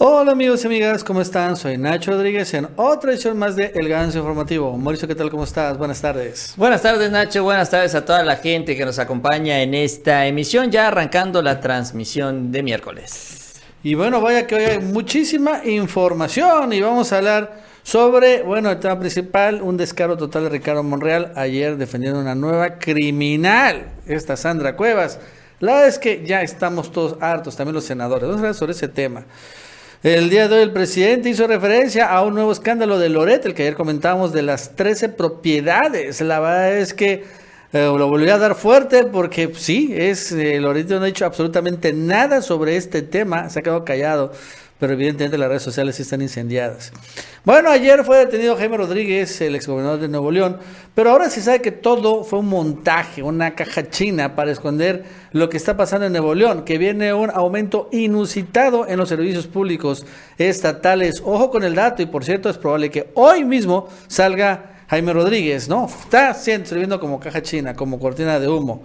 Hola amigos y amigas, ¿cómo están? Soy Nacho Rodríguez en otra edición más de El Ganso Informativo. Mauricio, ¿qué tal? ¿Cómo estás? Buenas tardes. Buenas tardes Nacho, buenas tardes a toda la gente que nos acompaña en esta emisión, ya arrancando la transmisión de miércoles. Y bueno, vaya que hoy hay muchísima información y vamos a hablar sobre, bueno, el tema principal, un descaro total de Ricardo Monreal ayer defendiendo una nueva criminal, esta Sandra Cuevas. La verdad es que ya estamos todos hartos, también los senadores. Vamos a hablar sobre ese tema. El día de hoy el presidente hizo referencia a un nuevo escándalo de Loret, el que ayer comentábamos de las 13 propiedades. La verdad es que eh, lo volvió a dar fuerte porque sí, es eh, Loret no ha dicho absolutamente nada sobre este tema, se ha quedado callado pero evidentemente las redes sociales están incendiadas. Bueno, ayer fue detenido Jaime Rodríguez, el exgobernador de Nuevo León, pero ahora se sabe que todo fue un montaje, una caja china para esconder lo que está pasando en Nuevo León, que viene un aumento inusitado en los servicios públicos estatales. Ojo con el dato, y por cierto, es probable que hoy mismo salga Jaime Rodríguez, ¿no? Está sirviendo como caja china, como cortina de humo.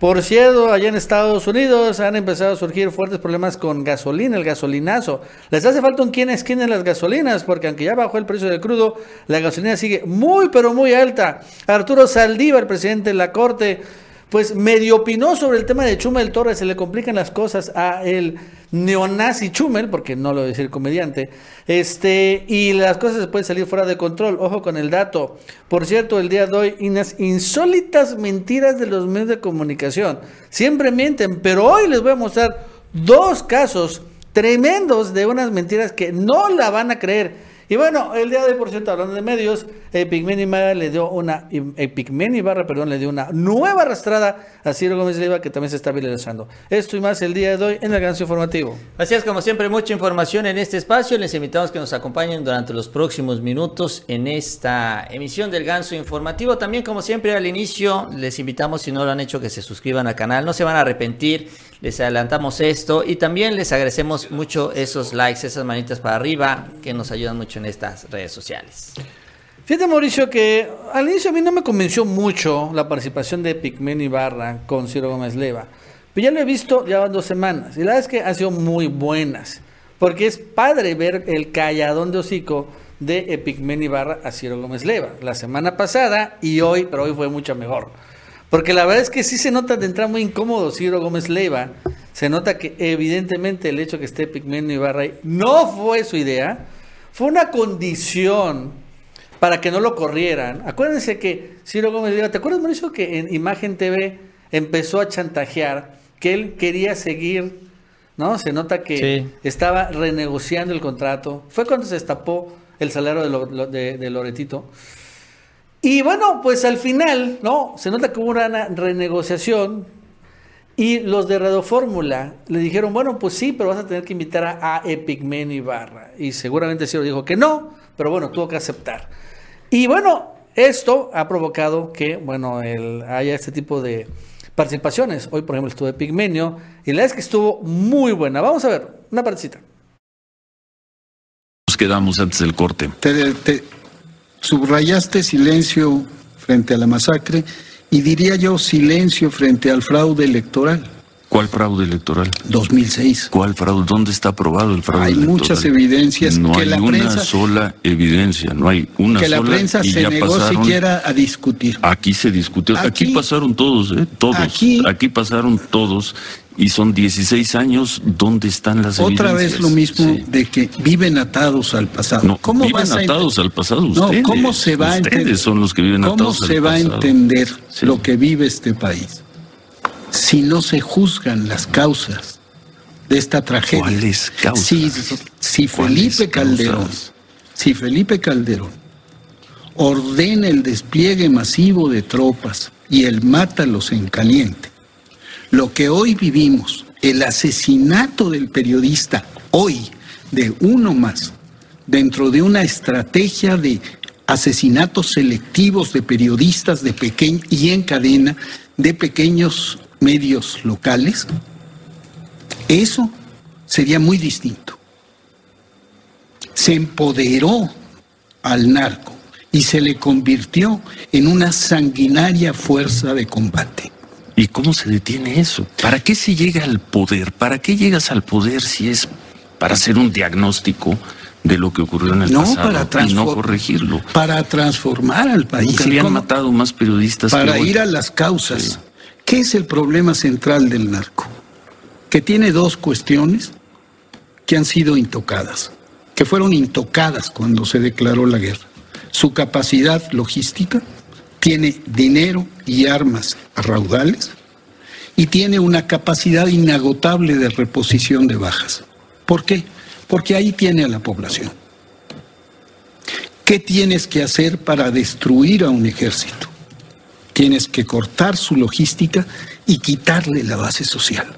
Por cierto, allá en Estados Unidos han empezado a surgir fuertes problemas con gasolina, el gasolinazo. Les hace falta un quién es quién en las gasolinas, porque aunque ya bajó el precio del crudo, la gasolina sigue muy, pero muy alta. Arturo Saldívar, presidente de la Corte, pues medio opinó sobre el tema de Chumel Torres, se le complican las cosas a el neonazi Chumel, porque no lo voy a decir comediante, este, y las cosas pueden salir fuera de control, ojo con el dato. Por cierto, el día de hoy, unas insólitas mentiras de los medios de comunicación. Siempre mienten, pero hoy les voy a mostrar dos casos tremendos de unas mentiras que no la van a creer. Y bueno, el día de hoy, por cierto, hablando de medios, Epigmen Ibarra le dio una Epigmen Ibarra, perdón, le dio una nueva arrastrada a Ciro Gómez Leiva que también se está viralizando. Esto y más el día de hoy en el Gran Informativo. Así es, como siempre, mucha información en este espacio. Les invitamos que nos acompañen durante los próximos minutos en esta emisión del Ganso Informativo. También, como siempre, al inicio, les invitamos, si no lo han hecho, que se suscriban al canal. No se van a arrepentir. Les adelantamos esto y también les agradecemos mucho esos likes, esas manitas para arriba que nos ayudan mucho en estas redes sociales. Fíjate, Mauricio, que al inicio a mí no me convenció mucho la participación de Pigmen Ibarra con Ciro Gómez Leva. Pero ya lo he visto ya dos semanas y la verdad es que han sido muy buenas. Porque es padre ver el calladón de hocico de Epigmen Ibarra a Ciro Gómez Leva. La semana pasada y hoy, pero hoy fue mucho mejor. Porque la verdad es que sí se nota de entrada muy incómodo Ciro Gómez Leiva. Se nota que evidentemente el hecho que esté Pigmen Ibarra no fue su idea. Fue una condición para que no lo corrieran. Acuérdense que Ciro Gómez Leiva, ¿te acuerdas, Mauricio, que en Imagen TV empezó a chantajear que él quería seguir, ¿no? Se nota que estaba renegociando el contrato. Fue cuando se destapó el salario de, de, Loretito. Y bueno, pues al final, ¿no? Se nota que hubo una renegociación y los de Radio Fórmula le dijeron, bueno, pues sí, pero vas a tener que invitar a, a Epigmen Ibarra. Y seguramente Ciro dijo que no, pero bueno, tuvo que aceptar. Y bueno, esto ha provocado que, bueno, el, haya este tipo de participaciones. Hoy, por ejemplo, estuve Pigmenio y la verdad es que estuvo muy buena. Vamos a ver, una partecita. Nos quedamos antes del corte. Te, subrayaste silencio frente a la masacre y diría yo silencio frente al fraude electoral. ¿Cuál fraude electoral? 2006. ¿Cuál fraude? ¿Dónde está aprobado el fraude hay electoral? Hay muchas evidencias. No que hay la una prensa, sola evidencia, no hay una que sola. Que la prensa y se ya negó pasaron, siquiera a discutir. Aquí se discutió, aquí, Aquí- pasaron todos, ¿eh? Todos. Aquí- Aquí, pasaron todos y son 16 años, ¿dónde están las Otra evidencias? vez lo mismo Sí. de que viven atados al pasado. No, ¿Cómo viven a atados al pasado No, ustedes. ¿cómo se va a Ustedes entender? son los que viven ¿Cómo atados se al va a entender Sí. lo que vive este país si no se juzgan las causas de esta tragedia? ¿Cuáles causas? Si, si ¿Cuáles Felipe Calderón, causas? si Felipe Calderón ordena el despliegue masivo de tropas y el mátalos en caliente, lo que hoy vivimos, el asesinato del periodista hoy de uno más, dentro de una estrategia de asesinatos selectivos de periodistas de y en cadena de pequeños medios locales, eso sería muy distinto. Se empoderó al narco y se le convirtió en una sanguinaria fuerza de combate. ¿Y cómo se detiene eso? ¿Para qué se llega al poder? ¿Para qué llegas al poder si es para hacer un diagnóstico de lo que ocurrió en el No, pasado para y no corregirlo. Para transformar al país. Nunca ¿Y habían cómo? matado más periodistas que Para ir a las causas. Sí. ¿Qué es el problema central del narco? Que tiene dos cuestiones que han sido intocadas, que fueron intocadas cuando se declaró la guerra. Su capacidad logística, tiene dinero y armas raudales y tiene una capacidad inagotable de reposición de bajas. ¿Por qué? Porque ahí tiene a la población. ¿Qué tienes que hacer para destruir a un ejército? Tienes que cortar su logística y quitarle la base social.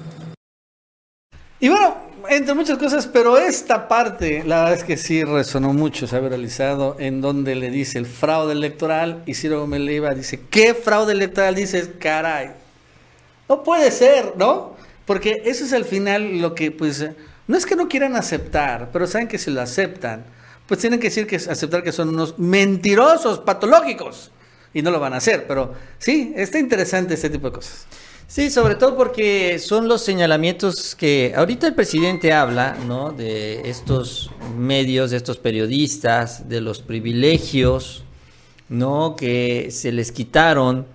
Y bueno, entre muchas cosas, pero esta parte, la verdad es que sí resonó mucho, se ha viralizado, en donde le dice el fraude electoral y Ciro Gómez dice, ¿qué fraude electoral? Dices, caray. No puede ser, ¿no? Porque eso es al final lo que, pues, no es que no quieran aceptar, pero saben que si lo aceptan, pues tienen que decir que aceptar que son unos mentirosos, patológicos. Y no lo van a hacer, pero sí, está interesante este tipo de cosas. Sí, sobre todo porque son los señalamientos que ahorita el presidente habla, ¿no? De estos medios, de estos periodistas, de los privilegios, ¿no? Que se les quitaron.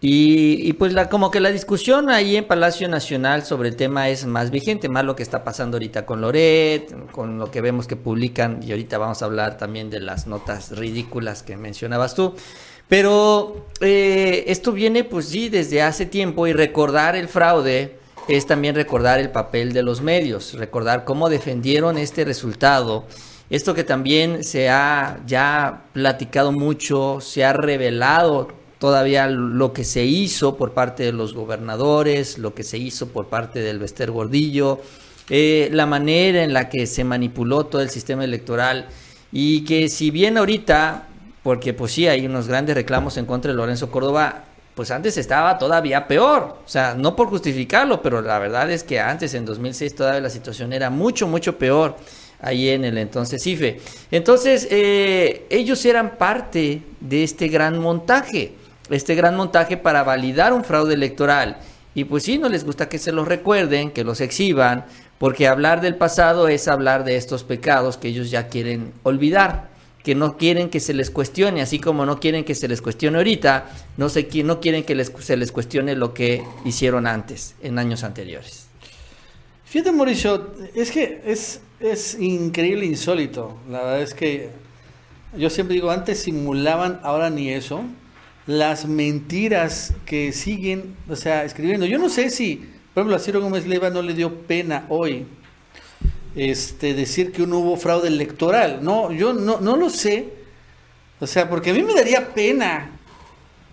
Y, y pues la, como que la discusión ahí en Palacio Nacional sobre el tema es más vigente, más lo que está pasando ahorita con Loret, con lo que vemos que publican, y ahorita vamos a hablar también de las notas ridículas que mencionabas tú. Pero eh, esto viene, pues sí, desde hace tiempo y recordar el fraude es también recordar el papel de los medios, recordar cómo defendieron este resultado. Esto que también se ha ya platicado mucho, se ha revelado todavía lo que se hizo por parte de los gobernadores, lo que se hizo por parte del Bester Gordillo, eh, la manera en la que se manipuló todo el sistema electoral y que si bien ahorita porque pues sí, hay unos grandes reclamos en contra de Lorenzo Córdoba, pues antes estaba todavía peor, o sea, no por justificarlo, pero la verdad es que antes, en 2006, todavía la situación era mucho, mucho peor ahí en el entonces IFE. Entonces, eh, ellos eran parte de este gran montaje, este gran montaje para validar un fraude electoral. Y pues sí, no les gusta que se los recuerden, que los exhiban, porque hablar del pasado es hablar de estos pecados que ellos ya quieren olvidar que no quieren que se les cuestione, así como no quieren que se les cuestione ahorita, no, sé, no quieren que les, se les cuestione lo que hicieron antes, en años anteriores. Fíjate, Mauricio, es que es, es increíble, insólito. La verdad es que yo siempre digo, antes simulaban, ahora ni eso. Las mentiras que siguen, o sea, escribiendo. Yo no sé si, por ejemplo, a Ciro Gómez Leiva no le dio pena hoy este, decir que no hubo fraude electoral. No, yo no, no lo sé. O sea, porque a mí me daría pena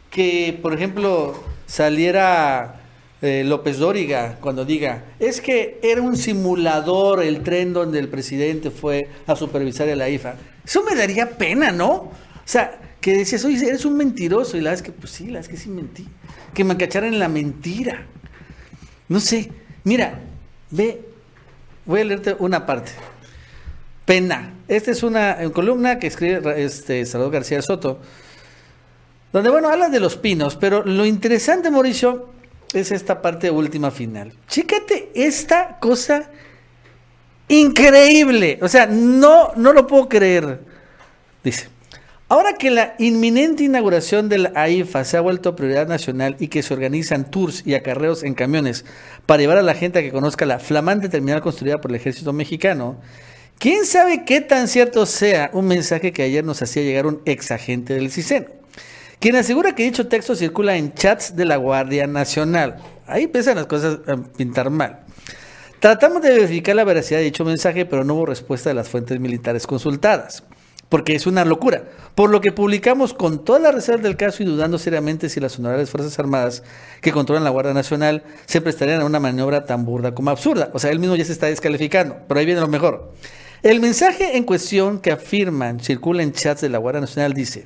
que, por ejemplo, saliera eh, López Dóriga cuando diga, es que era un simulador el tren donde el presidente fue a supervisar a la IFA. Eso me daría pena, ¿no? O sea, que decías, oye, eres un mentiroso. Y la vez que, pues sí, la vez que sí mentí. Que me cacharan en la mentira. No sé. Mira, ve, voy a leerte una parte. Pena. Esta es una columna que escribe este, Salvador García Soto, donde, bueno, habla de los pinos, pero lo interesante, Mauricio, es esta parte última final. Chécate esta cosa increíble. O sea, no, no lo puedo creer. Dice, ahora que la inminente inauguración de la AIFA se ha vuelto prioridad nacional y que se organizan tours y acarreos en camiones para llevar a la gente a que conozca la flamante terminal construida por el ejército mexicano, ¿quién sabe qué tan cierto sea un mensaje que ayer nos hacía llegar un ex agente del CISEN? Quien asegura que dicho texto circula en chats de la Guardia Nacional. Ahí empiezan las cosas a pintar mal. Tratamos de verificar la veracidad de dicho mensaje, pero no hubo respuesta de las fuentes militares consultadas porque es una locura. Por lo que publicamos con toda la reserva del caso y dudando seriamente si las honorables Fuerzas Armadas que controlan la Guardia Nacional se prestarían a una maniobra tan burda como absurda. O sea, él mismo ya se está descalificando, pero ahí viene lo mejor. El mensaje en cuestión que afirman circula en chats de la Guardia Nacional dice,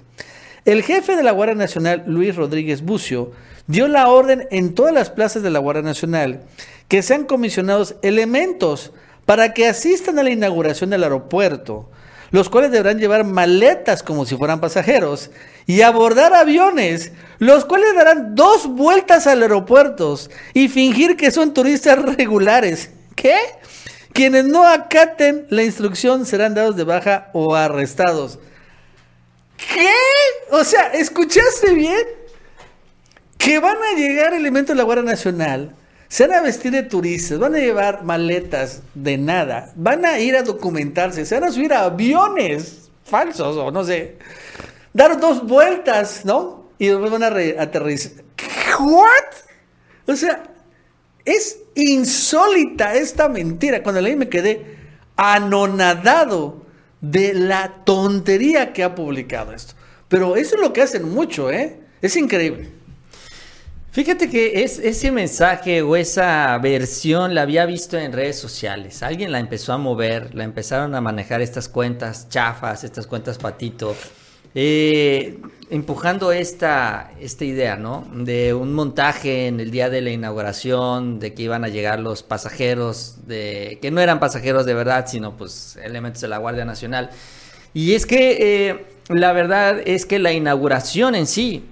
el jefe de la Guardia Nacional, Luis Rodríguez Bucio, dio la orden en todas las plazas de la Guardia Nacional que sean comisionados elementos para que asistan a la inauguración del aeropuerto, los cuales deberán llevar maletas como si fueran pasajeros y abordar aviones, los cuales darán dos vueltas al aeropuerto y fingir que son turistas regulares. ¿Qué? Quienes no acaten la instrucción serán dados de baja o arrestados. ¿Qué? O sea, ¿escuchaste bien? Que van a llegar elementos de la Guardia Nacional, se van a vestir de turistas, van a llevar maletas de nada, van a ir a documentarse, se van a subir a aviones falsos o no sé, dar dos vueltas, ¿no? Y después van a aterrizar. ¿What? O sea, es insólita esta mentira. Cuando leí me quedé anonadado de la tontería que ha publicado esto. Pero eso es lo que hacen mucho, ¿eh? Es increíble. Fíjate que es, ese mensaje o esa versión la había visto en redes sociales. Alguien la empezó a mover, la empezaron a manejar estas cuentas chafas, estas cuentas patito, eh, empujando esta, esta idea, ¿no? De un montaje en el día de la inauguración, de que iban a llegar los pasajeros, de que no eran pasajeros de verdad, sino pues elementos de la Guardia Nacional. Y es que eh, la verdad es que la inauguración en sí,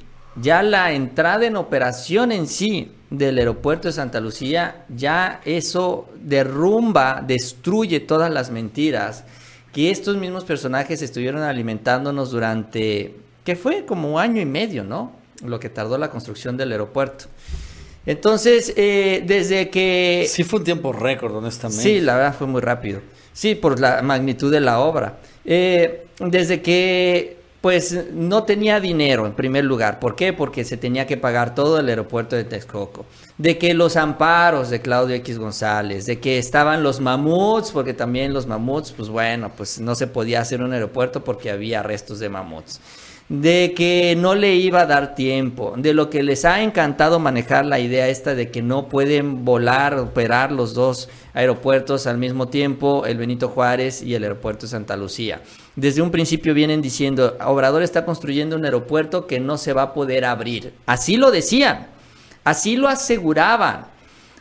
ya la entrada en operación en sí del aeropuerto de Santa Lucía, ya eso derrumba, destruye todas las mentiras que estos mismos personajes estuvieron alimentándonos durante, que fue como un año y medio, ¿no? Lo que tardó la construcción del aeropuerto. Entonces, eh, desde que... Sí fue un tiempo récord, honestamente. Sí, la verdad fue muy rápido. Sí, por la magnitud de la obra. Eh, desde que, pues, no tenía dinero en primer lugar. ¿Por qué? Porque se tenía que pagar todo el aeropuerto de Texcoco. De que los amparos de Claudio X González, de que estaban los mamuts, porque también los mamuts, pues bueno, pues no se podía hacer un aeropuerto porque había restos de mamuts de que no le iba a dar tiempo, de lo que les ha encantado manejar la idea esta de que no pueden volar, operar los dos aeropuertos al mismo tiempo, el Benito Juárez y el aeropuerto de Santa Lucía. Desde un principio vienen diciendo, Obrador está construyendo un aeropuerto que no se va a poder abrir. Así lo decían, así lo aseguraban,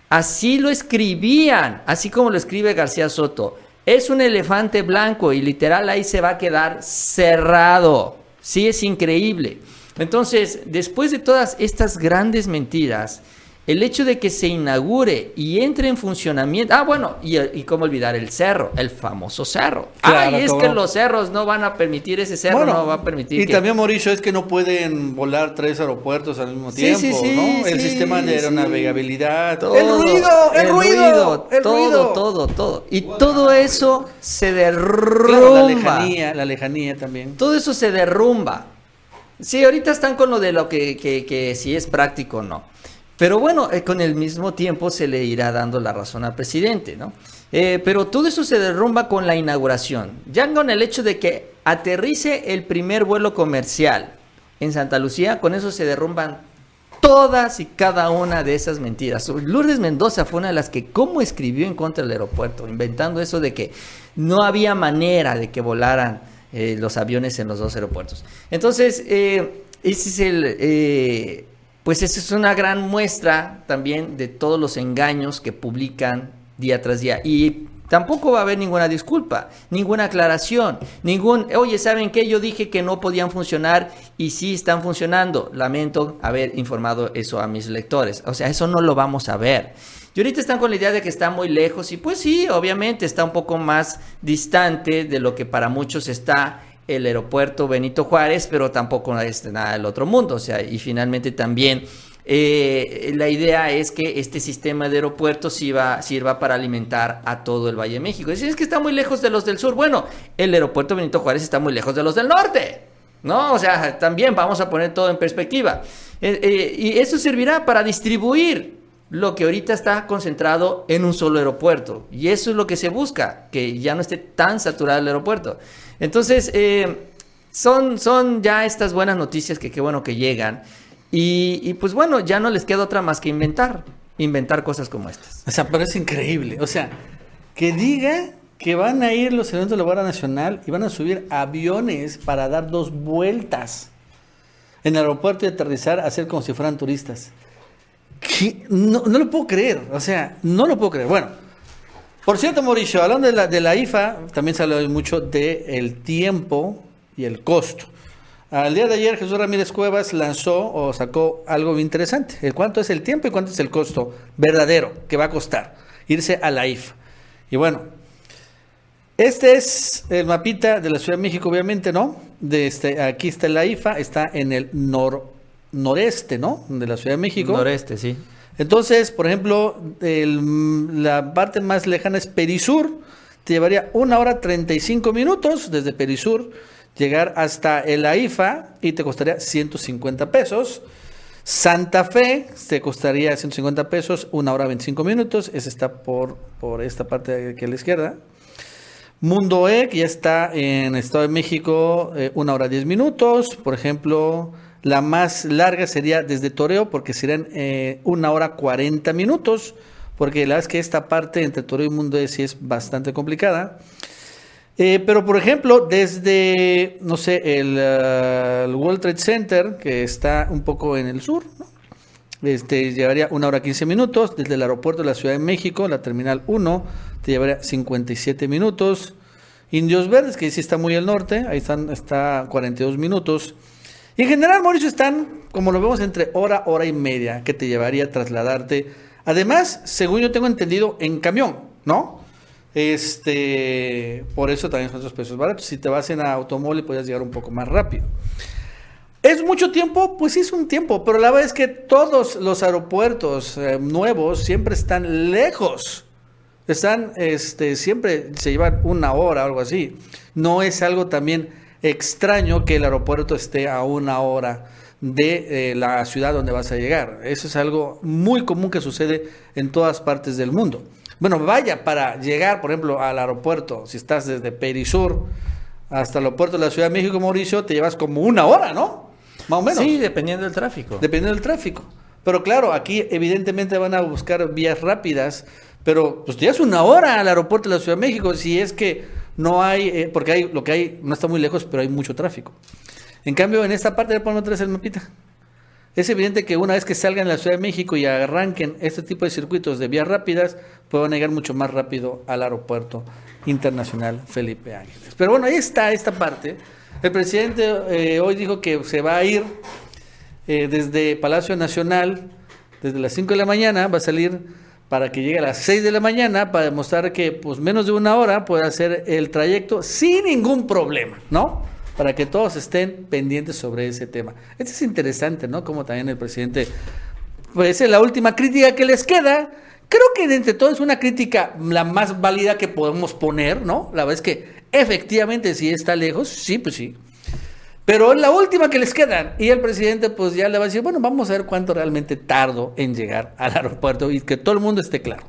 así lo escribían, así como lo escribe García Soto. Es un elefante blanco y literal ahí se va a quedar cerrado. Sí, es increíble. Entonces, después de todas estas grandes mentiras, el hecho de que se inaugure y entre en funcionamiento. Ah, bueno, y, y cómo olvidar el cerro, el famoso cerro. Claro, Ay, es cómo que los cerros no van a permitir, ese cerro Bueno, no va a permitir. Y que- también, Mauricio, es que no pueden volar tres aeropuertos al mismo Sí, tiempo, sí, sí, ¿no? El sí, sistema de sí. aeronavegabilidad. Todo, el ruido, el, ruido, el todo, ruido. todo, todo. Y todo eso se derrumba. Claro, la lejanía, la lejanía también. Todo eso se derrumba. Sí, ahorita están con lo de lo que, que, que si es práctico o no. Pero bueno, eh, con el mismo tiempo se le irá dando la razón al presidente, ¿no? Eh, pero todo eso se derrumba con la inauguración. Ya con el hecho de que aterrice el primer vuelo comercial en Santa Lucía, con eso se derrumban todas y cada una de esas mentiras. Lourdes Mendoza fue una de las que cómo escribió en contra del aeropuerto, inventando eso de que no había manera de que volaran eh, los aviones en los dos aeropuertos. Entonces, ese es el... pues esa es una gran muestra también de todos los engaños que publican día tras día. Y tampoco va a haber ninguna disculpa, ninguna aclaración, ningún, oye, ¿saben qué? Yo dije que no podían funcionar y sí están funcionando. Lamento haber informado eso a mis lectores. O sea, eso no lo vamos a ver. Y ahorita están con la idea de que está muy lejos y pues sí, obviamente está un poco más distante de lo que para muchos está el aeropuerto Benito Juárez, pero tampoco es nada del otro mundo. O sea, y finalmente también eh, la idea es que este sistema de aeropuertos sirva, sirva para alimentar a todo el Valle de México. Dicen, es que está muy lejos de los del sur. Bueno, el aeropuerto Benito Juárez está muy lejos de los del norte. ¿No? O sea, también vamos a poner todo en perspectiva. Eh, eh, y eso servirá para distribuir lo que ahorita está concentrado en un solo aeropuerto. Y eso es lo que se busca, que ya no esté tan saturado el aeropuerto. Entonces, eh, son, son ya estas buenas noticias que qué bueno que llegan. Y, pues bueno, ya no les queda otra más que inventar. Inventar cosas como estas. O sea, pero es increíble. O sea, que diga que van a ir los elementos de la Guardia Nacional y van a subir aviones para dar dos vueltas en el aeropuerto y aterrizar, hacer como si fueran turistas. No, no lo puedo creer. O sea, no lo puedo creer. Bueno, por cierto, Mauricio, hablando de la, de la IFA, también se habló mucho del tiempo y el costo. Al día de ayer Jesús Ramírez Cuevas lanzó o sacó algo interesante. El cuánto es el tiempo y cuánto es el costo verdadero que va a costar irse a la IFA. Y bueno, este es el mapita de la Ciudad de México, obviamente, ¿no? De este, aquí está la IFA, está en el nor, noreste, ¿no? De la Ciudad de México. Noreste, sí. Entonces, por ejemplo, el- la parte más lejana es Perisur. Te llevaría una hora 35 minutos desde Perisur llegar hasta el AIFA y te costaría 150 pesos. Santa Fe te costaría 150 pesos, una hora 25 minutos. Ese está por, por esta parte de aquí a la izquierda. Mundo E, que ya está en Estado de México, eh, una hora 10 minutos. Por ejemplo, la más larga sería desde Toreo, porque serían eh, una hora 40 minutos. Porque la verdad es que esta parte entre Toreo y Mundo sí es bastante complicada. Eh, pero, por ejemplo, desde, no sé, el, eh, el World Trade Center, que está un poco en el sur, ¿no? Este, llevaría una hora 15 minutos. Desde el aeropuerto de la Ciudad de México, la terminal 1, te llevaría 57 minutos. Indios Verdes, que sí está muy al norte, ahí están, está 42 minutos. Y en general, Mauricio, están, como lo vemos, entre hora, hora y media, que te llevaría a trasladarte. Además, según yo tengo entendido, en camión, ¿no? Este, por eso también son esos precios baratos. Si te vas en automóvil, puedes llegar un poco más rápido. ¿Es mucho tiempo? Pues sí es un tiempo, pero la verdad es que todos los aeropuertos eh, nuevos siempre están lejos. Están, este, siempre se llevan una hora o algo así. No es algo también extraño que el aeropuerto esté a una hora de eh, la ciudad donde vas a llegar. Eso es algo muy común que sucede en todas partes del mundo. Bueno, vaya, para llegar, por ejemplo, al aeropuerto, si estás desde Perisur hasta el aeropuerto de la Ciudad de México, Mauricio, te llevas como una hora, ¿no? Más o menos. Sí, dependiendo del tráfico. Dependiendo del tráfico. Pero claro, aquí evidentemente van a buscar vías rápidas, pero pues ya es una hora al aeropuerto de la Ciudad de México, si es que no hay, eh, porque hay, lo que hay no está muy lejos, pero hay mucho tráfico. En cambio, en esta parte le ponemos otra vez el mapita. Es evidente que una vez que salgan de la Ciudad de México y arranquen este tipo de circuitos de vías rápidas, pueden llegar mucho más rápido al aeropuerto internacional Felipe Ángeles. Pero bueno, ahí está esta parte. El presidente eh, hoy dijo que se va a ir eh, desde Palacio Nacional, desde las 5 de la mañana, va a salir para que llegue a las 6 de la mañana para demostrar que pues menos de una hora puede hacer el trayecto sin ningún problema, ¿no? Para que todos estén pendientes sobre ese tema. Esto es interesante, ¿no? Como también el presidente, pues es la última crítica que les queda. Creo que entre todo es una crítica la más válida que podemos poner, ¿no? La verdad es que efectivamente si está lejos, sí, pues sí. Pero es la última que les quedan. Y el presidente pues ya le va a decir, bueno, vamos a ver cuánto realmente tardo en llegar al aeropuerto y que todo el mundo esté claro.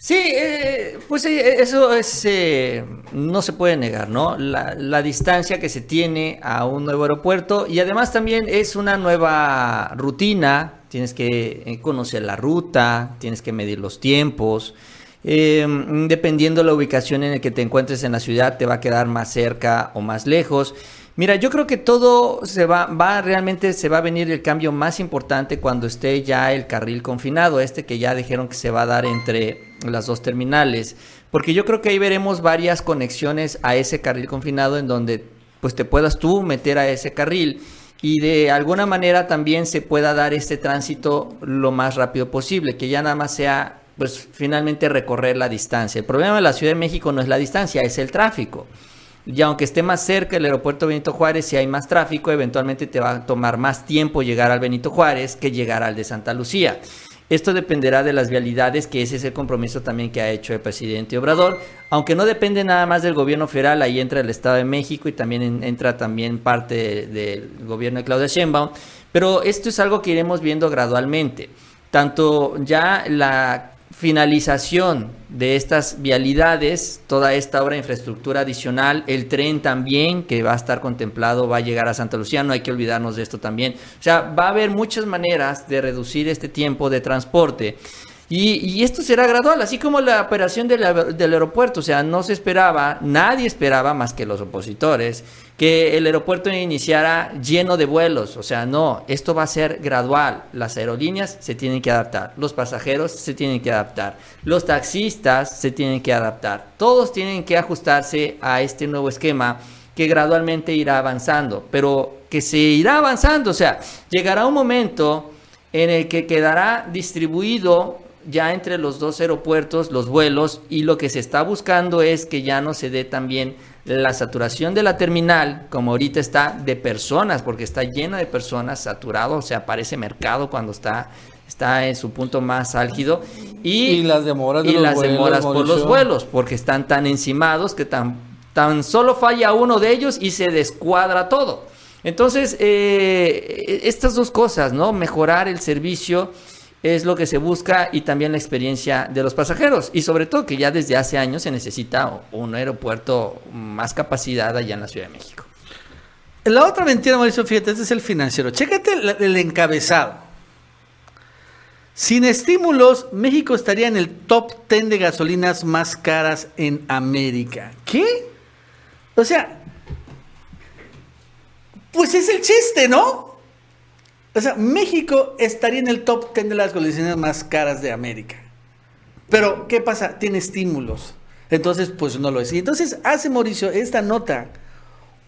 Sí, eh, pues eh, eso es, eh, no se puede negar, ¿no? La, distancia que se tiene a un nuevo aeropuerto y además también es una nueva rutina, tienes que conocer la ruta, tienes que medir los tiempos. Eh, dependiendo de la ubicación en la que te encuentres en la ciudad, te va a quedar más cerca o más lejos. Mira, yo creo que todo se va, va realmente se va a venir el cambio más importante cuando esté ya el carril confinado, este que ya dijeron que se va a dar entre las dos terminales, porque yo creo que ahí veremos varias conexiones a ese carril confinado en donde pues te puedas tú meter a ese carril y de alguna manera también se pueda dar este tránsito lo más rápido posible, que ya nada más sea pues finalmente recorrer la distancia. El problema de la Ciudad de México no es la distancia, es el tráfico. Y aunque esté más cerca el aeropuerto Benito Juárez, si hay más tráfico, eventualmente te va a tomar más tiempo llegar al Benito Juárez que llegar al de Santa Lucía. Esto dependerá de las vialidades, que ese es el compromiso también que ha hecho el presidente Obrador. Aunque no depende nada más del gobierno federal, ahí entra el Estado de México y también en- entra también parte del gobierno de Claudia Sheinbaum. Pero esto es algo que iremos viendo gradualmente. Tanto ya la finalización de estas vialidades, toda esta obra de infraestructura adicional, el tren también que va a estar contemplado, va a llegar a Santa Lucía, no hay que olvidarnos de esto también. O sea, va a haber muchas maneras de reducir este tiempo de transporte. Y, esto será gradual, así como la operación del aeropuerto. O sea, no se esperaba, nadie esperaba más que los opositores, que el aeropuerto iniciara lleno de vuelos. O sea, no, esto va a ser gradual. Las aerolíneas se tienen que adaptar, los pasajeros se tienen que adaptar, los taxistas se tienen que adaptar. Todos tienen que ajustarse a este nuevo esquema que gradualmente irá avanzando, pero que se irá avanzando. O sea, llegará un momento en el que quedará distribuido ya entre los dos aeropuertos los vuelos y lo que se está buscando es que ya no se dé también la saturación de la terminal, como ahorita está, de personas, porque está llena de personas, saturado, o sea, parece mercado cuando está, está en su punto más álgido. Y, Y las demoras de y los las vuelos, demoras por los vuelos, porque están tan encimados que tan, tan solo falla uno de ellos y se descuadra todo. Entonces, eh, estas dos cosas, ¿no? Mejorar el servicio es lo que se busca y también la experiencia de los pasajeros. Y sobre todo que ya desde hace años se necesita un aeropuerto más capacidad allá en la Ciudad de México. La otra mentira, Mauricio, fíjate, este es el financiero. Chécate el, el encabezado. Sin estímulos, México estaría en el top 10 de gasolinas más caras en América. ¿Qué? O sea, pues es el chiste, ¿no? O sea, México estaría en el top 10 de las gasolinas más caras de América. Pero, ¿qué pasa? Tiene estímulos. Entonces, pues no lo es. Y entonces hace Mauricio esta nota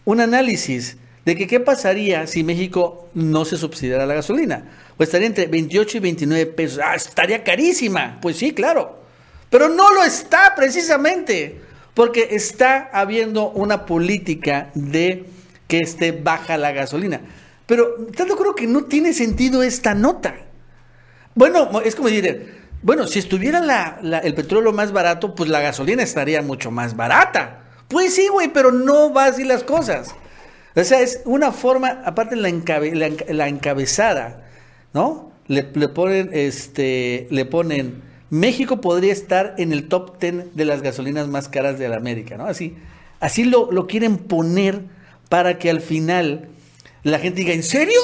un análisis de que qué pasaría si México no se subsidiara la gasolina. O estaría entre 28 y 29 pesos. Ah, estaría carísima. Pues sí, claro. Pero no lo está precisamente. Porque está habiendo una política de que esté baja la gasolina. Pero tanto creo que no tiene sentido esta nota. Bueno, es como decir, bueno, si estuviera el petróleo más barato, pues la gasolina estaría mucho más barata. Pues sí, güey, pero no va así las cosas. O sea, es una forma, aparte la, encabe- la, enca- la encabezada, ¿no? Le, le ponen, este, le ponen, México podría estar en el top 10 de las gasolinas más caras de la América, ¿no? Así, así lo, lo quieren poner para que al final la gente diga, ¿en serio?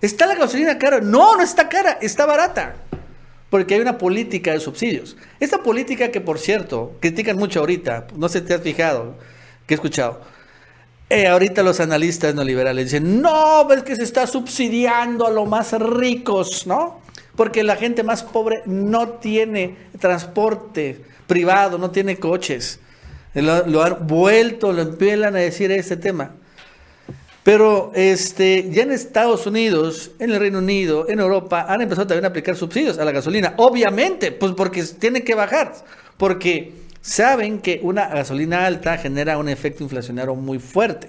¿Está la gasolina cara? No, no está cara, está barata. Porque hay una política de subsidios. Esta política que, por cierto, critican mucho ahorita, no sé si te has fijado, que he escuchado. Eh, ahorita los analistas neoliberales dicen, no, ves que se está subsidiando a los más ricos, ¿no? Porque la gente más pobre no tiene transporte privado, no tiene coches. Lo, lo han vuelto, lo empiezan a decir este tema. Pero este, ya en Estados Unidos, en el Reino Unido, en Europa, han empezado también a aplicar subsidios a la gasolina. Obviamente, pues porque tiene que bajar. Porque saben que una gasolina alta genera un efecto inflacionario muy fuerte.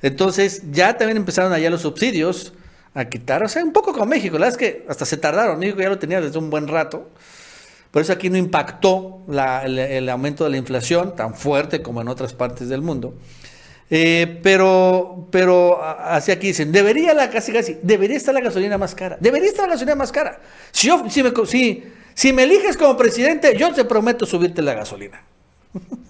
Entonces, ya también empezaron allá los subsidios a quitar. O sea, un poco como México. La verdad es que hasta se tardaron. México ya lo tenía desde un buen rato. Por eso aquí no impactó el aumento de la inflación tan fuerte como en otras partes del mundo. Eh, pero, pero a- así aquí dicen, debería la casi casi, debería estar la gasolina más cara, debería estar la gasolina más cara. Si yo, si me, si, si me eliges como presidente, yo te prometo subirte la gasolina.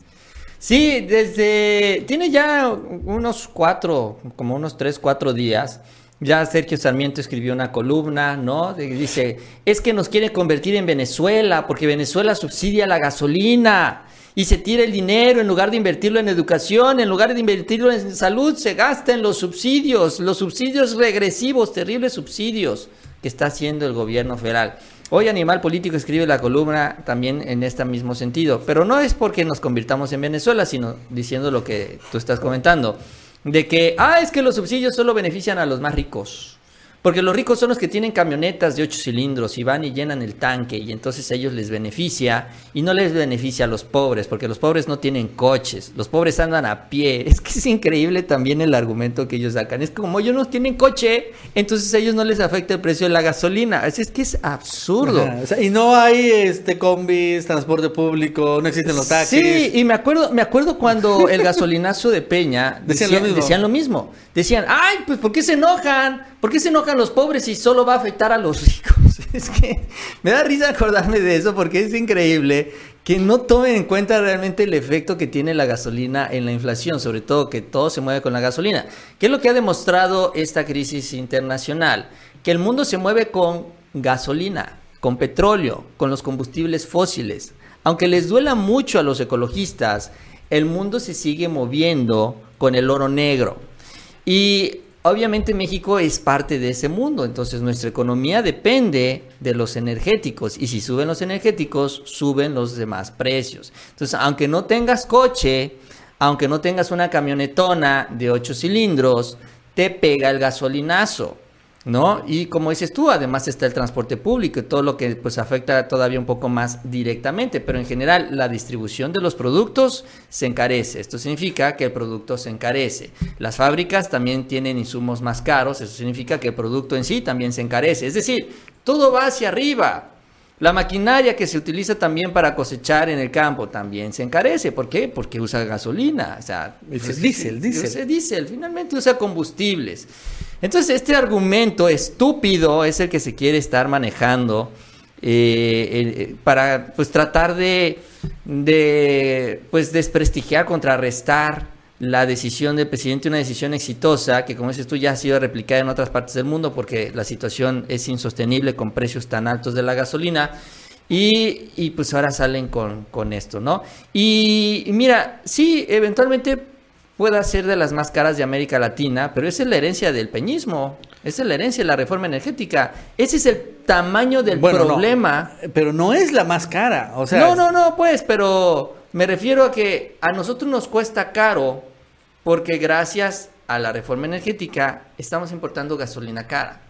Sí, desde. Tiene ya unos cuatro, como unos tres, cuatro días. Ya Sergio Sarmiento escribió una columna, ¿no? Dice: Es que nos quiere convertir en Venezuela, porque Venezuela subsidia la gasolina y se tira el dinero en lugar de invertirlo en educación, en lugar de invertirlo en salud, se gasta en los subsidios, los subsidios regresivos, terribles subsidios que está haciendo el gobierno federal. Hoy Animal Político escribe la columna también en este mismo sentido, pero no es porque nos convirtamos en Venezuela, sino diciendo lo que tú estás comentando, de que, ah, es que los subsidios solo benefician a los más ricos. Porque los ricos son los que tienen camionetas de 8 cilindros y van y llenan el tanque y entonces a ellos les beneficia y no les beneficia a los pobres, porque los pobres no tienen coches, los pobres andan a pie. Es que es increíble también el argumento que ellos sacan. Es que como ellos no tienen coche, entonces a ellos no les afecta el precio de la gasolina. Así es que es absurdo. Ajá, o sea, y no hay este combis, transporte público, no existen los taxis. Sí, y me acuerdo, me acuerdo cuando el gasolinazo de Peña Decían decía- lo mismo. decían lo mismo. Decían, ay, pues ¿por qué se enojan? ¿Por qué se enojan los pobres y solo va a afectar a los ricos? Es que me da risa acordarme de eso porque es increíble que no tomen en cuenta realmente el efecto que tiene la gasolina en la inflación, sobre todo que todo se mueve con la gasolina. ¿Qué es lo que ha demostrado esta crisis internacional? Que el mundo se mueve con gasolina, con petróleo, con los combustibles fósiles. Aunque les duela mucho a los ecologistas, el mundo se sigue moviendo con el oro negro. Y obviamente México es parte de ese mundo, entonces nuestra economía depende de los energéticos y si suben los energéticos, suben los demás precios. Entonces, aunque no tengas coche, aunque no tengas una camionetona de 8 cilindros, te pega el gasolinazo. ¿No? Y como dices tú, además está el transporte público y todo lo que pues afecta todavía un poco más directamente, pero en general la distribución de los productos se encarece. Esto significa que el producto se encarece. Las fábricas también tienen insumos más caros, eso significa que el producto en sí también se encarece. Es decir, todo va hacia arriba. La maquinaria que se utiliza también para cosechar en el campo también se encarece. ¿Por qué? Porque usa gasolina. O sea, Es diésel, diésel. Diésel, finalmente usa combustibles. Entonces, este argumento estúpido es el que se quiere estar manejando eh, eh, para pues tratar de, de pues desprestigiar, contrarrestar la decisión del presidente, una decisión exitosa que como dices tú ya ha sido replicada en otras partes del mundo porque la situación es insostenible con precios tan altos de la gasolina y, y pues ahora salen con, con esto, ¿no? Y, y mira, sí, eventualmente pueda ser de las más caras de América Latina, pero esa es la herencia del peñismo, esa es la herencia de la reforma energética, ese es el tamaño del Bueno, no, problema. pero no es la más cara. O sea, no, no, no, pues, pero me refiero a que a nosotros nos cuesta caro porque gracias a la reforma energética estamos importando gasolina cara.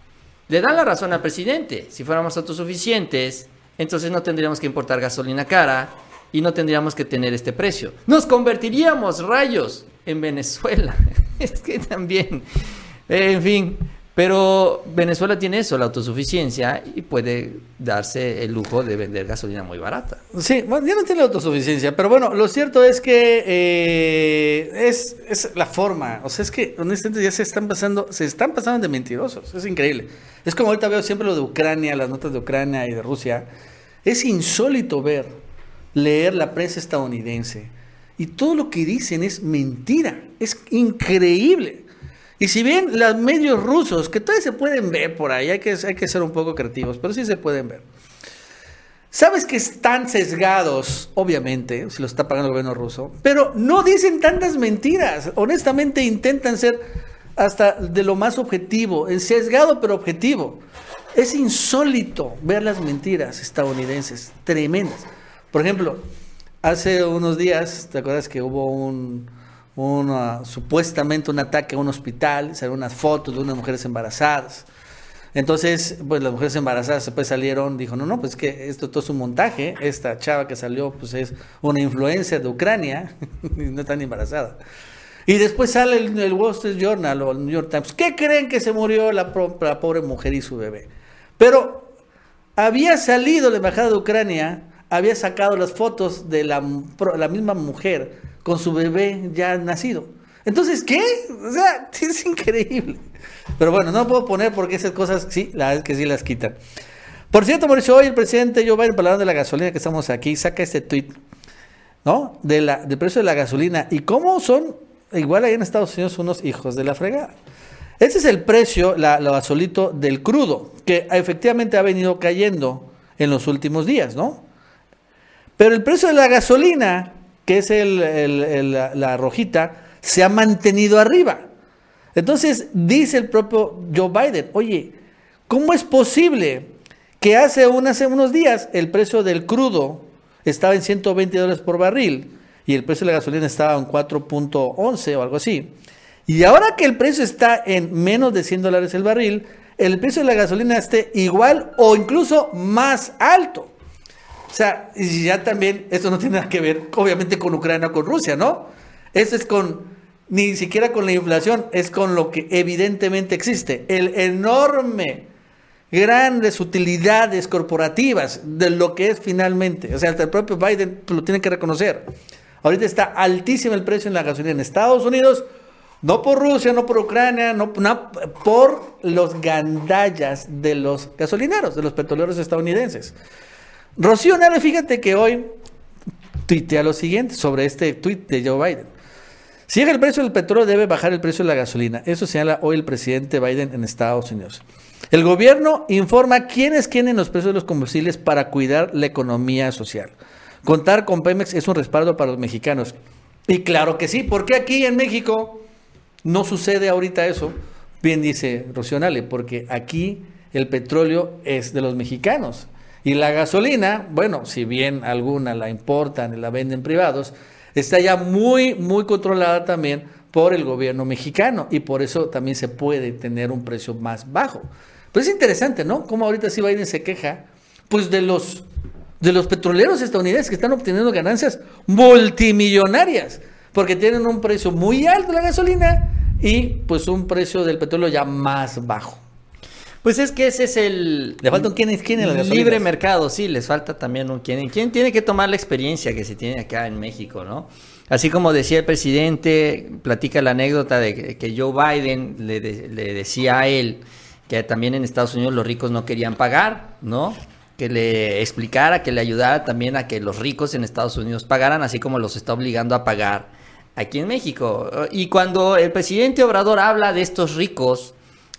Le dan la razón al presidente. Si fuéramos autosuficientes, entonces no tendríamos que importar gasolina cara y no tendríamos que tener este precio. Nos convertiríamos rayos en Venezuela. es que también, en fin. Pero Venezuela tiene eso, la autosuficiencia, y puede darse el lujo de vender gasolina muy barata. Sí, bueno, ya no tiene autosuficiencia, pero bueno, lo cierto es que eh, es, es la forma, o sea, es que honestamente ya se están pasando, se están pasando de mentirosos, es increíble. Es como ahorita veo siempre lo de Ucrania, las notas de Ucrania y de Rusia, es insólito ver, leer la prensa estadounidense y todo lo que dicen es mentira, es increíble. Y si bien los medios rusos, que todavía se pueden ver por ahí, hay que, hay que ser un poco creativos, pero sí se pueden ver. Sabes que están sesgados, obviamente, si lo está pagando el gobierno ruso, pero no dicen tantas mentiras. Honestamente intentan ser hasta de lo más objetivo, sesgado pero objetivo. Es insólito ver las mentiras estadounidenses, tremendas. Por ejemplo, hace unos días, ¿te acuerdas que hubo un, una- supuestamente un ataque a un hospital? Salieron unas fotos de unas mujeres embarazadas. Entonces, pues las mujeres embarazadas después salieron, dijo, no, no, pues que esto todo es un montaje, esta chava que salió pues es una influencer de Ucrania y no ni embarazada. Y después sale el, el Wall Street Journal o el New York Times, ¿qué creen que se murió la, la pobre mujer y su bebé? Pero había salido la embajada de Ucrania, había sacado las fotos de la, la misma mujer con su bebé ya nacido. Entonces, ¿qué? O sea, es increíble. Pero bueno, no puedo poner porque esas cosas sí, la es que sí las quitan. Por cierto, Mauricio, hoy el presidente Joe Biden, hablando de la gasolina que estamos aquí, saca este tweet, ¿no? De la, del precio de la gasolina y cómo son, igual ahí en Estados Unidos, unos hijos de la fregada. Ese es el precio, la, lo gasolito del crudo, que efectivamente ha venido cayendo en los últimos días, ¿no? Pero el precio de la gasolina, que es el- la, rojita, se ha mantenido arriba. Entonces dice el propio Joe Biden, oye, ¿cómo es posible que hace, hace unos días el precio del crudo estaba en 120 dólares por barril y el precio de la gasolina estaba en 4.11 o algo así? Y ahora que el precio está en menos de 100 dólares el barril, el precio de la gasolina esté igual o incluso más alto. O sea, y ya también, esto no tiene nada que ver, obviamente, con Ucrania o con Rusia, ¿no? Esto es con, ni siquiera con la inflación, es con lo que evidentemente existe. El enorme, grandes utilidades corporativas de lo que es finalmente. O sea, hasta el propio Biden lo tiene que reconocer. Ahorita está altísimo el precio en la gasolina en Estados Unidos, no por Rusia, no por Ucrania, no, por los gandallas de los gasolineros, de los petroleros estadounidenses. Rocío Nale, fíjate que hoy tuitea lo siguiente sobre este tuit de Joe Biden. Si llega el precio del petróleo, debe bajar el precio de la gasolina. Eso señala hoy el presidente Biden en Estados Unidos. El gobierno informa quiénes quieren los precios de los combustibles para cuidar la economía social. Contar con Pemex es un respaldo para los mexicanos. Y claro que sí, porque aquí en México no sucede ahorita eso. Bien dice Rocío Nale, porque aquí el petróleo es de los mexicanos. Y la gasolina, bueno, si bien alguna la importan y la venden privados, está ya muy, muy controlada también por el gobierno mexicano y por eso también se puede tener un precio más bajo. Pero es interesante, ¿no? Como ahorita sí Biden se queja, pues de los de los petroleros estadounidenses que están obteniendo ganancias multimillonarias, porque tienen un precio muy alto la gasolina y pues un precio del petróleo ya más bajo. Pues es que ese es el... Le falta un quién es quién en la Libre mercado, sí, les falta también un quién quién. Tiene que tomar la experiencia que se tiene acá en México, ¿no? Así como decía el presidente, platica la anécdota de que Joe Biden le, le decía a él que también en Estados Unidos los ricos no querían pagar, ¿no? que le explicara, que le ayudara también a que los ricos en Estados Unidos pagaran, así como los está obligando a pagar aquí en México. Y cuando el presidente Obrador habla de estos ricos,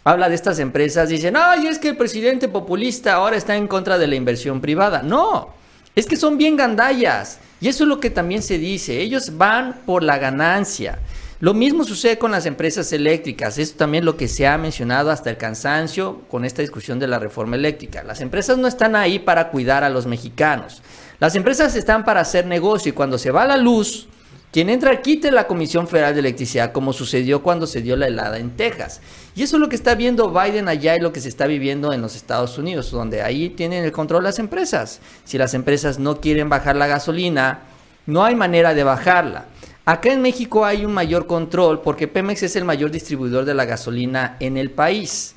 habla de estas empresas, dicen, ay, es que el presidente populista ahora está en contra de la inversión privada. No, es que son bien gandallas. Y eso es lo que también se dice, ellos van por la ganancia. Lo mismo sucede con las empresas eléctricas. Esto también lo que se ha mencionado hasta el cansancio con esta discusión de la reforma eléctrica. Las empresas no están ahí para cuidar a los mexicanos. Las empresas están para hacer negocio y cuando se va la luz, quien entra quite la Comisión Federal de Electricidad, como sucedió cuando se dio la helada en Texas. Y eso es lo que está viendo Biden allá y lo que se está viviendo en los Estados Unidos, donde ahí tienen el control las empresas. Si las empresas no quieren bajar la gasolina, no hay manera de bajarla. Acá en México hay un mayor control porque Pemex es el mayor distribuidor de la gasolina en el país.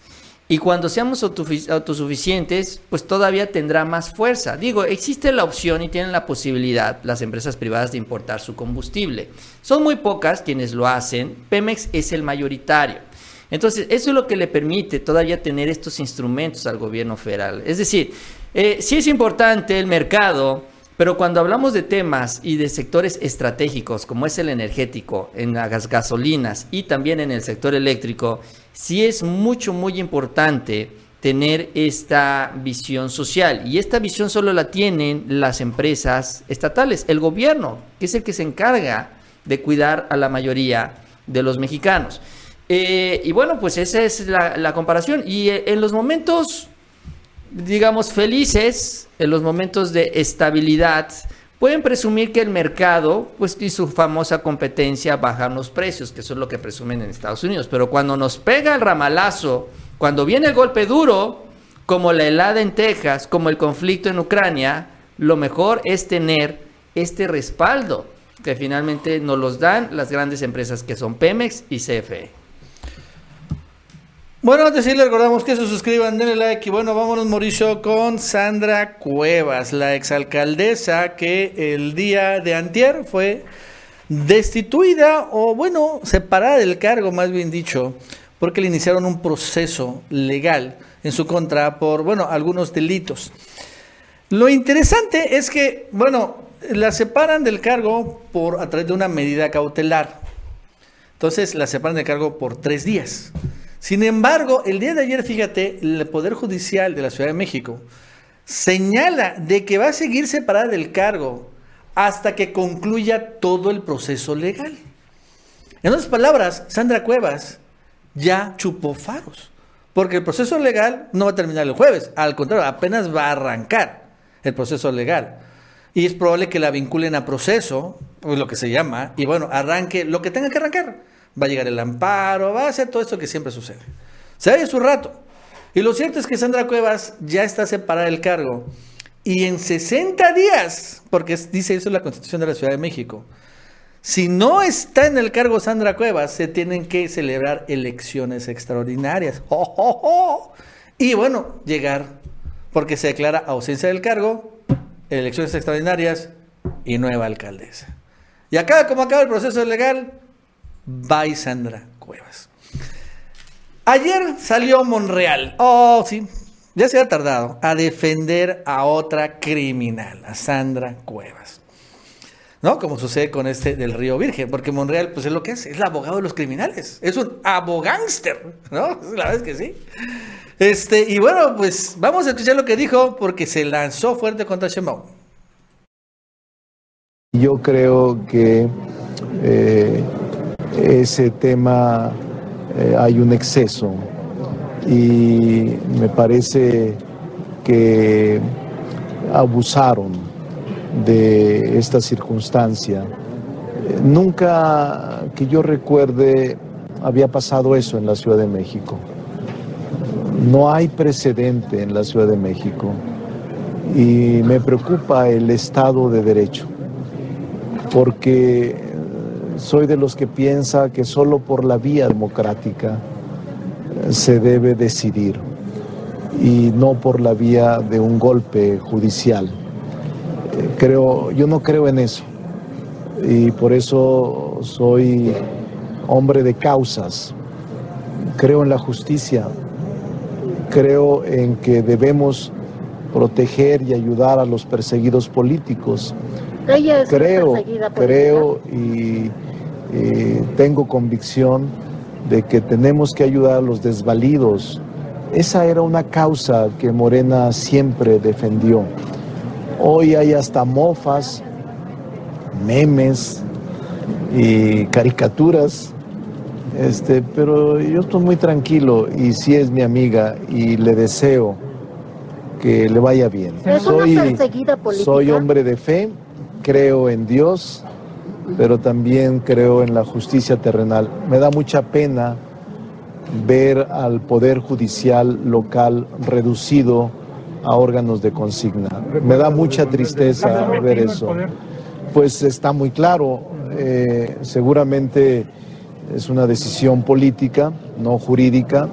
Y cuando seamos autosuficientes, pues todavía tendrá más fuerza. Digo, existe la opción y tienen la posibilidad las empresas privadas de importar su combustible. Son muy pocas quienes lo hacen. Pemex es el mayoritario. Entonces, eso es lo que le permite todavía tener estos instrumentos al gobierno federal. Es decir, eh, sí es importante el mercado, pero cuando hablamos de temas y de sectores estratégicos, como es el energético, en las gasolinas y también en el sector eléctrico, sí es mucho, muy importante tener esta visión social. Y esta visión solo la tienen las empresas estatales, el gobierno, que es el que se encarga de cuidar a la mayoría de los mexicanos. Eh, y bueno, pues esa es la, la comparación. Y eh, en los momentos digamos, felices en los momentos de estabilidad, pueden presumir que el mercado, pues y su famosa competencia bajan los precios, que eso es lo que presumen en Estados Unidos. Pero cuando nos pega el ramalazo, cuando viene el golpe duro, como la helada en Texas, como el conflicto en Ucrania, lo mejor es tener este respaldo que finalmente nos los dan las grandes empresas que son Pemex y CFE. Bueno, antes sí les recordamos que se suscriban, denle like y bueno, vámonos Mauricio con Sandra Cuevas, la exalcaldesa que el día de antier fue destituida o bueno, separada del cargo, más bien dicho, porque le iniciaron un proceso legal en su contra por, bueno, algunos delitos. Lo interesante es que, bueno, la separan del cargo por a través de una medida cautelar. Entonces la separan del cargo por tres días. Sin embargo, el día de ayer, fíjate, el Poder Judicial de la Ciudad de México señala de que va a seguir separada del cargo hasta que concluya todo el proceso legal. En otras palabras, Sandra Cuevas ya chupó faros, porque el proceso legal no va a terminar el jueves, al contrario, apenas va a arrancar el proceso legal. Y es probable que la vinculen a proceso, lo que se llama, y bueno, arranque lo que tenga que arrancar va a llegar el amparo, va a hacer todo esto que siempre sucede. Se ve su rato. Y lo cierto es que Sandra Cuevas ya está separada del cargo. Y en 60 días, porque dice eso la Constitución de la Ciudad de México, si no está en el cargo Sandra Cuevas, se tienen que celebrar elecciones extraordinarias. Y bueno, llegar, porque se declara ausencia del cargo, elecciones extraordinarias y nueva alcaldesa. Y acá, como acaba el proceso legal, by Sandra Cuevas. Ayer salió Monreal, oh sí, ya se ha tardado, a defender a otra criminal, a Sandra Cuevas. ¿No? Como sucede con este del Río Virgen, porque Monreal, pues es lo que es, es el abogado de los criminales, es un abogánster, ¿no? La es que sí. Este, y bueno, pues vamos a escuchar lo que dijo, porque se lanzó fuerte contra Sheinbaum. Yo creo que eh, ese tema eh, hay un exceso y me parece que abusaron de esta circunstancia. Nunca que yo recuerde había pasado eso en la Ciudad de México. No hay precedente en la Ciudad de México y me preocupa el Estado de Derecho, porque soy de los que piensa que solo por la vía democrática se debe decidir y no por la vía de un golpe judicial. Creo, yo no creo en eso y por eso soy hombre de causas. Creo en la justicia, creo en que debemos proteger y ayudar a los perseguidos políticos. creo, creo y, tengo convicción de que tenemos que ayudar a los desvalidos. Esa era una causa que Morena siempre defendió. Hoy hay hasta mofas, memes y caricaturas este, pero yo estoy muy tranquilo y si es mi amiga y le deseo que le vaya bien. soy, soy hombre de fe, creo en Dios, pero también creo en la justicia terrenal. Me da mucha pena ver al Poder Judicial local reducido a órganos de consigna. Me da mucha tristeza ver eso. Pues está muy claro, eh, seguramente es una decisión política, no jurídica,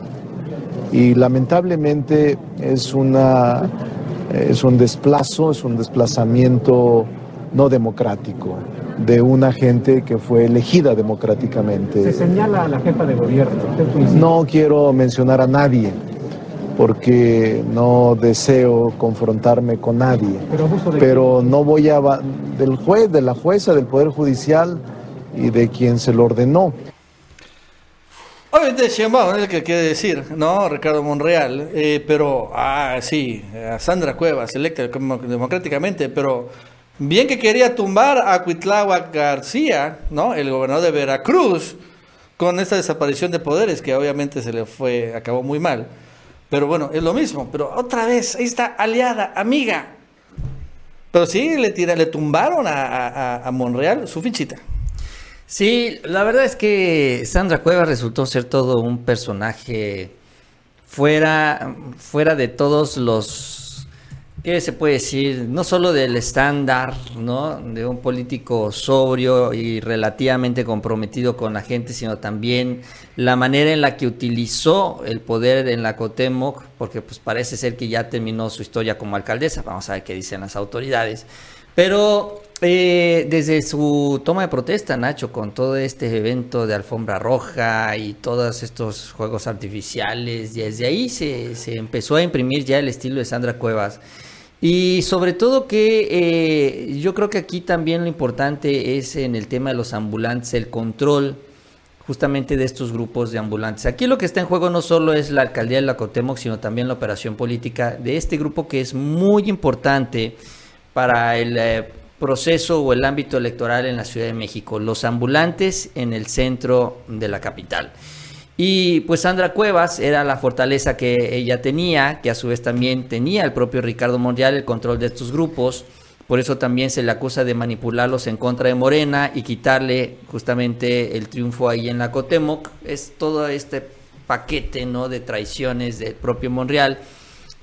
y lamentablemente es, una, es un desplazo, es un desplazamiento no democrático de una gente que fue elegida democráticamente. Se señala a la jefa de gobierno. No quiero mencionar a nadie porque no deseo confrontarme con nadie. Pero, pero no voy a del juez, de la jueza, del poder judicial y de quien se lo ordenó. Obviamente Sheinbaum es el que quiere decir, ¿no? Ricardo Monreal, eh, pero, ah, sí, a Sandra Cuevas, electa democráticamente, pero bien que quería tumbar a Cuitláhuac García, ¿no? El gobernador de Veracruz, con esta desaparición de poderes que obviamente se le fue, acabó muy mal. Pero bueno, es lo mismo, pero otra vez, ahí está aliada, amiga. Pero sí, le, tira, le tumbaron a, a Monreal su fichita. Sí, la verdad es que Sandra Cuevas resultó ser todo un personaje fuera, fuera de todos los, ¿qué se puede decir? No solo del estándar, ¿no? De un político sobrio y relativamente comprometido con la gente, sino también la manera en la que utilizó el poder en la Cotemoc, porque pues parece ser que ya terminó su historia como alcaldesa, vamos a ver qué dicen las autoridades. Pero eh, desde su toma de protesta, Nacho, con todo este evento de alfombra roja y todos estos juegos artificiales, desde ahí se, empezó a imprimir ya el estilo de Sandra Cuevas. Y sobre todo que eh, yo creo que aquí también lo importante es en el tema de los ambulantes, el control justamente de estos grupos de ambulantes. Aquí lo que está en juego no solo es la alcaldía de la Cotemoc, sino también la operación política de este grupo que es muy importante para el eh, proceso o el ámbito electoral en la Ciudad de México, los ambulantes en el centro de la capital. Y pues Sandra Cuevas era la fortaleza que ella tenía, que a su vez también tenía el propio Ricardo Monreal el control de estos grupos. Por eso también se le acusa de manipularlos en contra de Morena y quitarle justamente el triunfo ahí en la Cotemoc. Es todo este paquete ¿no? de traiciones del propio Monreal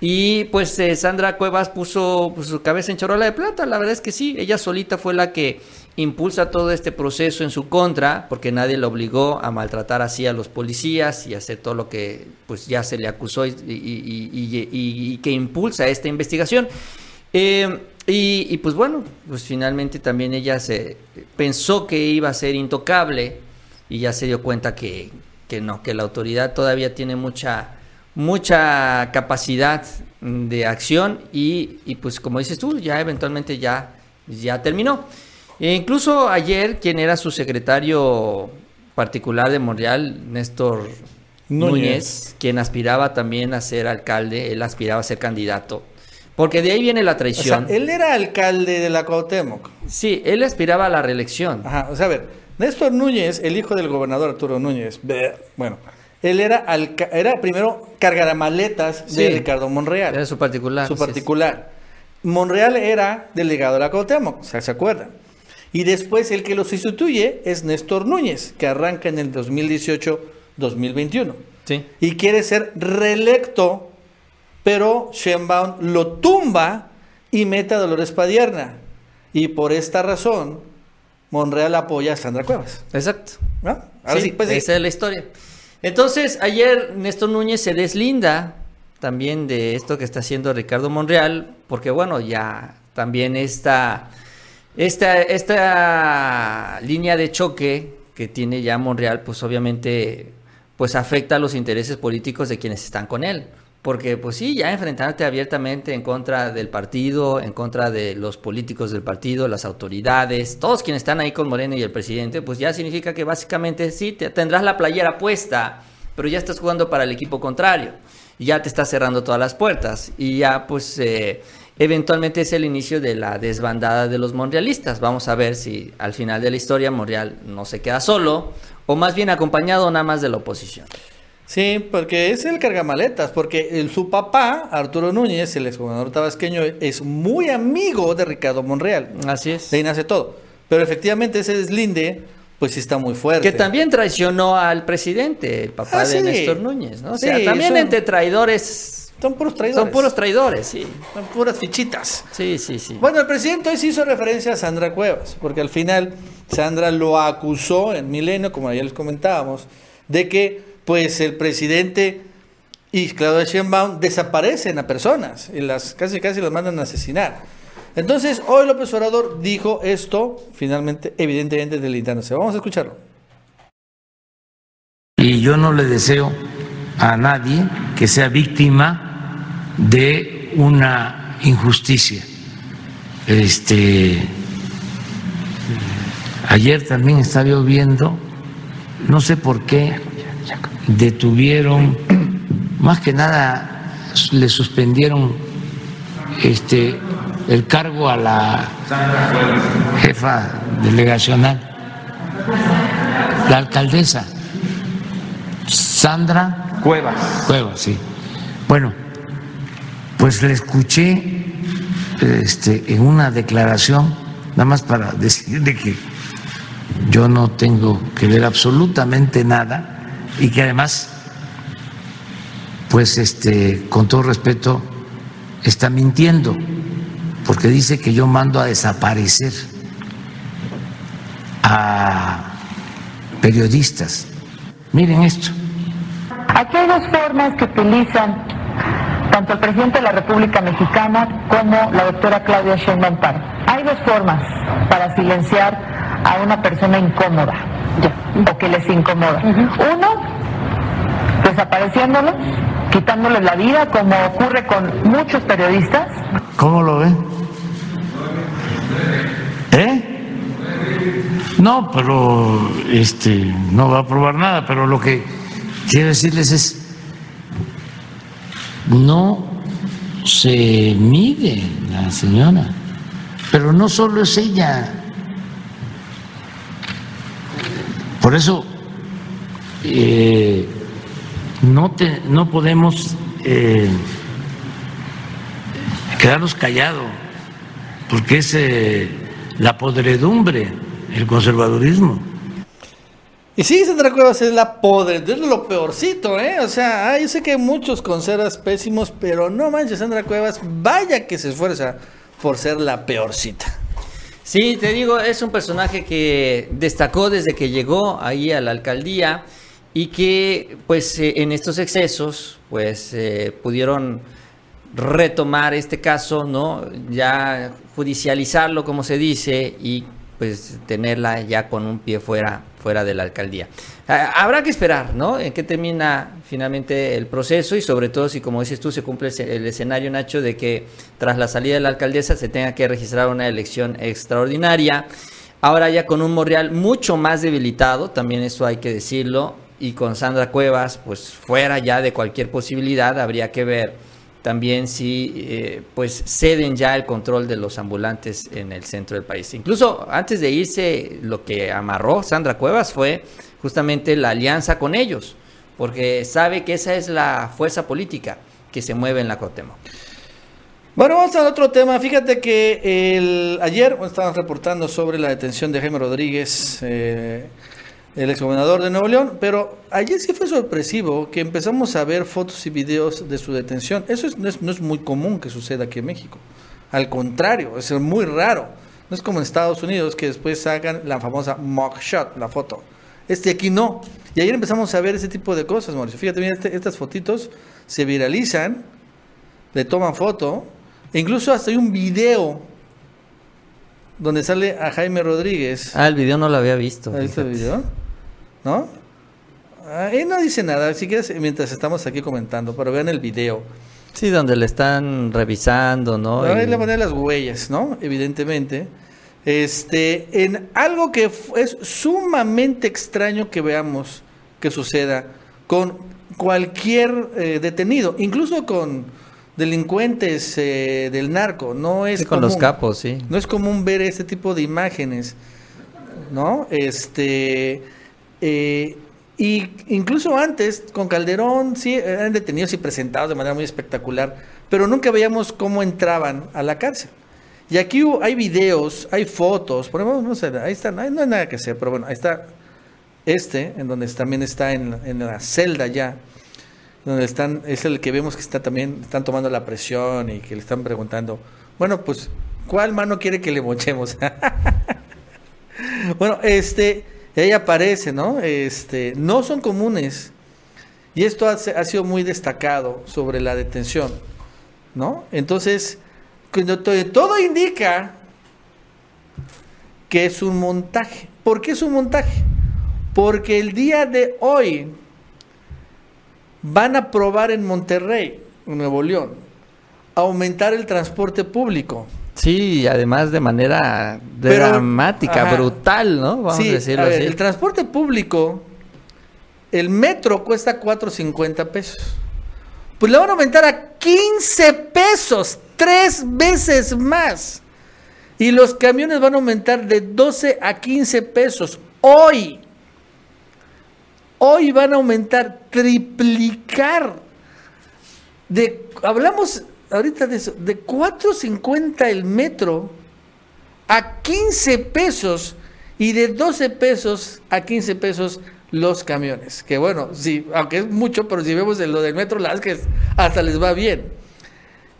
y pues eh, Sandra Cuevas puso pues, su cabeza en chorola de plata, la verdad es que sí, ella solita fue la que impulsa todo este proceso en su contra, porque nadie la obligó a maltratar así a los policías y hacer todo lo que pues ya se le acusó y, que impulsa esta investigación. Eh, y, pues bueno, pues finalmente también ella se pensó que iba a ser intocable y ya se dio cuenta que, que no, que la autoridad todavía tiene mucha mucha capacidad de acción y, pues como dices tú, ya eventualmente ya, ya terminó. E incluso ayer, quien era su secretario particular de Monreal, Néstor Núñez. quien aspiraba también a ser alcalde, él aspiraba a ser candidato. Porque de ahí viene la traición. él era alcalde de la Cuauhtémoc. Sí, él aspiraba a la reelección. Ajá, o sea, a ver, Néstor Núñez, el hijo del gobernador Arturo Núñez, bueno, él era, era primero cargaramaletas de Ricardo Monreal. Era su particular. Su particular. Monreal era delegado de la Cuauhtémoc, o sea, ¿se acuerdan? Y después el que lo sustituye es Néstor Núñez, que arranca en el 2018-2021. Sí. Y quiere ser reelecto, pero Sheinbaum lo tumba y mete a Dolores Padierna. Y por esta razón, Monreal apoya a Sandra Cuevas. Exacto. ¿no? Ahora Sí, sí, pues esa es la historia. Entonces, ayer Néstor Núñez se deslinda también de esto que está haciendo Ricardo Monreal, porque bueno, ya también esta, esta, esta línea de choque que tiene ya Monreal, pues obviamente pues afecta a los intereses políticos de quienes están con él. Porque pues sí, ya enfrentarte abiertamente en contra del partido, en contra de los políticos del partido, las autoridades, todos quienes están ahí con Moreno y el presidente, pues ya significa que básicamente sí, te, tendrás la playera puesta, pero ya estás jugando para el equipo contrario. Ya te estás cerrando todas las puertas. Y ya pues eh, eventualmente es el inicio de la desbandada de los monrealistas. Vamos a ver si al final de la historia Monreal no se queda solo o más bien acompañado nada más de la oposición. Sí, porque es el cargamaletas, porque el- su papá, Arturo Núñez, el exgobernador tabasqueño, es muy amigo de Ricardo Monreal. Así es. De ahí nace todo. Pero efectivamente ese deslinde, pues sí está muy fuerte. Que también traicionó al presidente, el papá Ah, de sí. Néstor Núñez, ¿no? O sea, Sí, también entre traidores Son puros traidores. son puros traidores, sí. Son puras fichitas. Sí, sí, sí. Bueno, el presidente hoy sí hizo referencia a Sandra Cuevas, porque al final Sandra lo acusó en Milenio, como ayer les comentábamos, de que pues el presidente y Claudia Sheinbaum desaparecen a personas y las casi casi las mandan a asesinar. Entonces, hoy López Obrador dijo esto, finalmente, evidentemente delindándose. Vamos a escucharlo. Y yo no le deseo a nadie que sea víctima de una injusticia. Este ayer también estaba yo viendo, no sé por qué detuvieron, más que nada le suspendieron este el cargo a la jefa delegacional, la alcaldesa. Sandra Cuevas. Cuevas, sí. Bueno, pues le escuché este, en una declaración, nada más para decirle que yo no tengo que ver absolutamente nada y que además, pues este, con todo respeto, está mintiendo, porque dice que yo mando a desaparecer a periodistas. Miren esto. Aquí hay dos formas que utilizan tanto el presidente de la República Mexicana como la doctora Claudia Sheinbaum Pardo. Hay dos formas para silenciar a una persona incómoda o que les incomoda. Uno, desapareciéndolos, quitándoles la vida, como ocurre con muchos periodistas. ¿Cómo lo ven? ¿Eh? No, pero este no va a probar nada, pero lo que quiero decirles es no se mide la señora, pero no solo es ella. Por eso eh, no, te- no podemos eh, quedarnos callados, porque es eh, la podredumbre, el conservadurismo. Y sí, Sandra Cuevas es la podre, es lo peorcito, ¿eh? O sea, ah, yo sé que hay muchos conservas pésimos, pero no manches, Sandra Cuevas, vaya que se esfuerza por ser la peorcita. Sí, te digo, es un personaje que destacó desde que llegó ahí a la alcaldía y que pues eh, en estos excesos pues eh, pudieron retomar este caso, ¿no? Ya judicializarlo como se dice y pues tenerla ya con un pie fuera fuera de la alcaldía. Ah, Habrá que esperar, ¿no? En qué termina finalmente el proceso y sobre todo si, como dices tú, se cumple el esce- el escenario, Nacho, de que tras la salida de la alcaldesa se tenga que registrar una elección extraordinaria. Ahora ya con un Monreal mucho más debilitado, también eso hay que decirlo, y con Sandra Cuevas, pues fuera ya de cualquier posibilidad, habría que ver también si eh, pues ceden ya el control de los ambulantes en el centro del país. Incluso antes de irse, lo que amarró Sandra Cuevas fue justamente la alianza con ellos, porque sabe que esa es la fuerza política que se mueve en la Cuauhtémoc. Bueno, vamos a otro tema. Fíjate que el, ayer estaban reportando sobre la detención de Jaime Rodríguez, eh, el exgobernador de Nuevo León, pero ayer sí fue sorpresivo que empezamos a ver fotos y videos de su detención. Eso es- no, es, no es muy común que suceda aquí en México. Al contrario, es muy raro. No es como en Estados Unidos que después hagan la famosa mugshot, la foto. Este aquí no. Y ayer empezamos a ver ese tipo de cosas, Mauricio. Fíjate, mira, este- estas fotitos se viralizan, le toman foto, e incluso hasta hay un video donde sale a Jaime Rodríguez. Ah, el video no lo había visto. ¿Has visto el video? ¿No? Ahí no dice nada, si quieres, mientras estamos aquí comentando, pero vean el video. Sí, donde le están revisando, ¿no? Ahí le ponen las huellas, ¿no? Evidentemente. Este, en algo que es sumamente extraño que veamos que suceda con cualquier eh, detenido, incluso con delincuentes eh, del narco. No es Sí, con los capos, sí. No es común ver este tipo de imágenes, ¿no? Este, eh, y incluso antes, con Calderón, sí, eran detenidos y presentados de manera muy espectacular, pero nunca veíamos cómo entraban a la cárcel. Y aquí hay videos, hay fotos, ponemos, no sé, ahí están, ahí no hay nada que hacer, pero bueno, ahí está este, en donde también está en, en la celda ya, donde están, es el que vemos que está también, están tomando la presión y que le están preguntando, bueno, pues, ¿cuál mano quiere que le mochemos? bueno, este, y ahí aparece, ¿no? Este, no son comunes. Y esto ha, ha sido muy destacado sobre la detención, ¿no? Entonces, cuando to- todo indica que es un montaje. ¿Por qué es un montaje? Porque el día de hoy van a probar en Monterrey, Nuevo León, aumentar el transporte público. Sí, además de manera Pero- dramática, ajá. brutal, ¿no? Vamos Sí, a decirlo a ver, así. El transporte público, el metro cuesta 4.50 pesos. Pues le van a aumentar a 15 pesos, tres veces más. Y los camiones van a aumentar de 12 a 15 pesos. Hoy, hoy van a aumentar, triplicar. De, hablamos ahorita de eso, de 4.50 el metro a 15 pesos y de 12 pesos a 15 pesos los camiones. Que bueno, sí, aunque es mucho, pero si vemos lo del metro, la verdad es que hasta les va bien.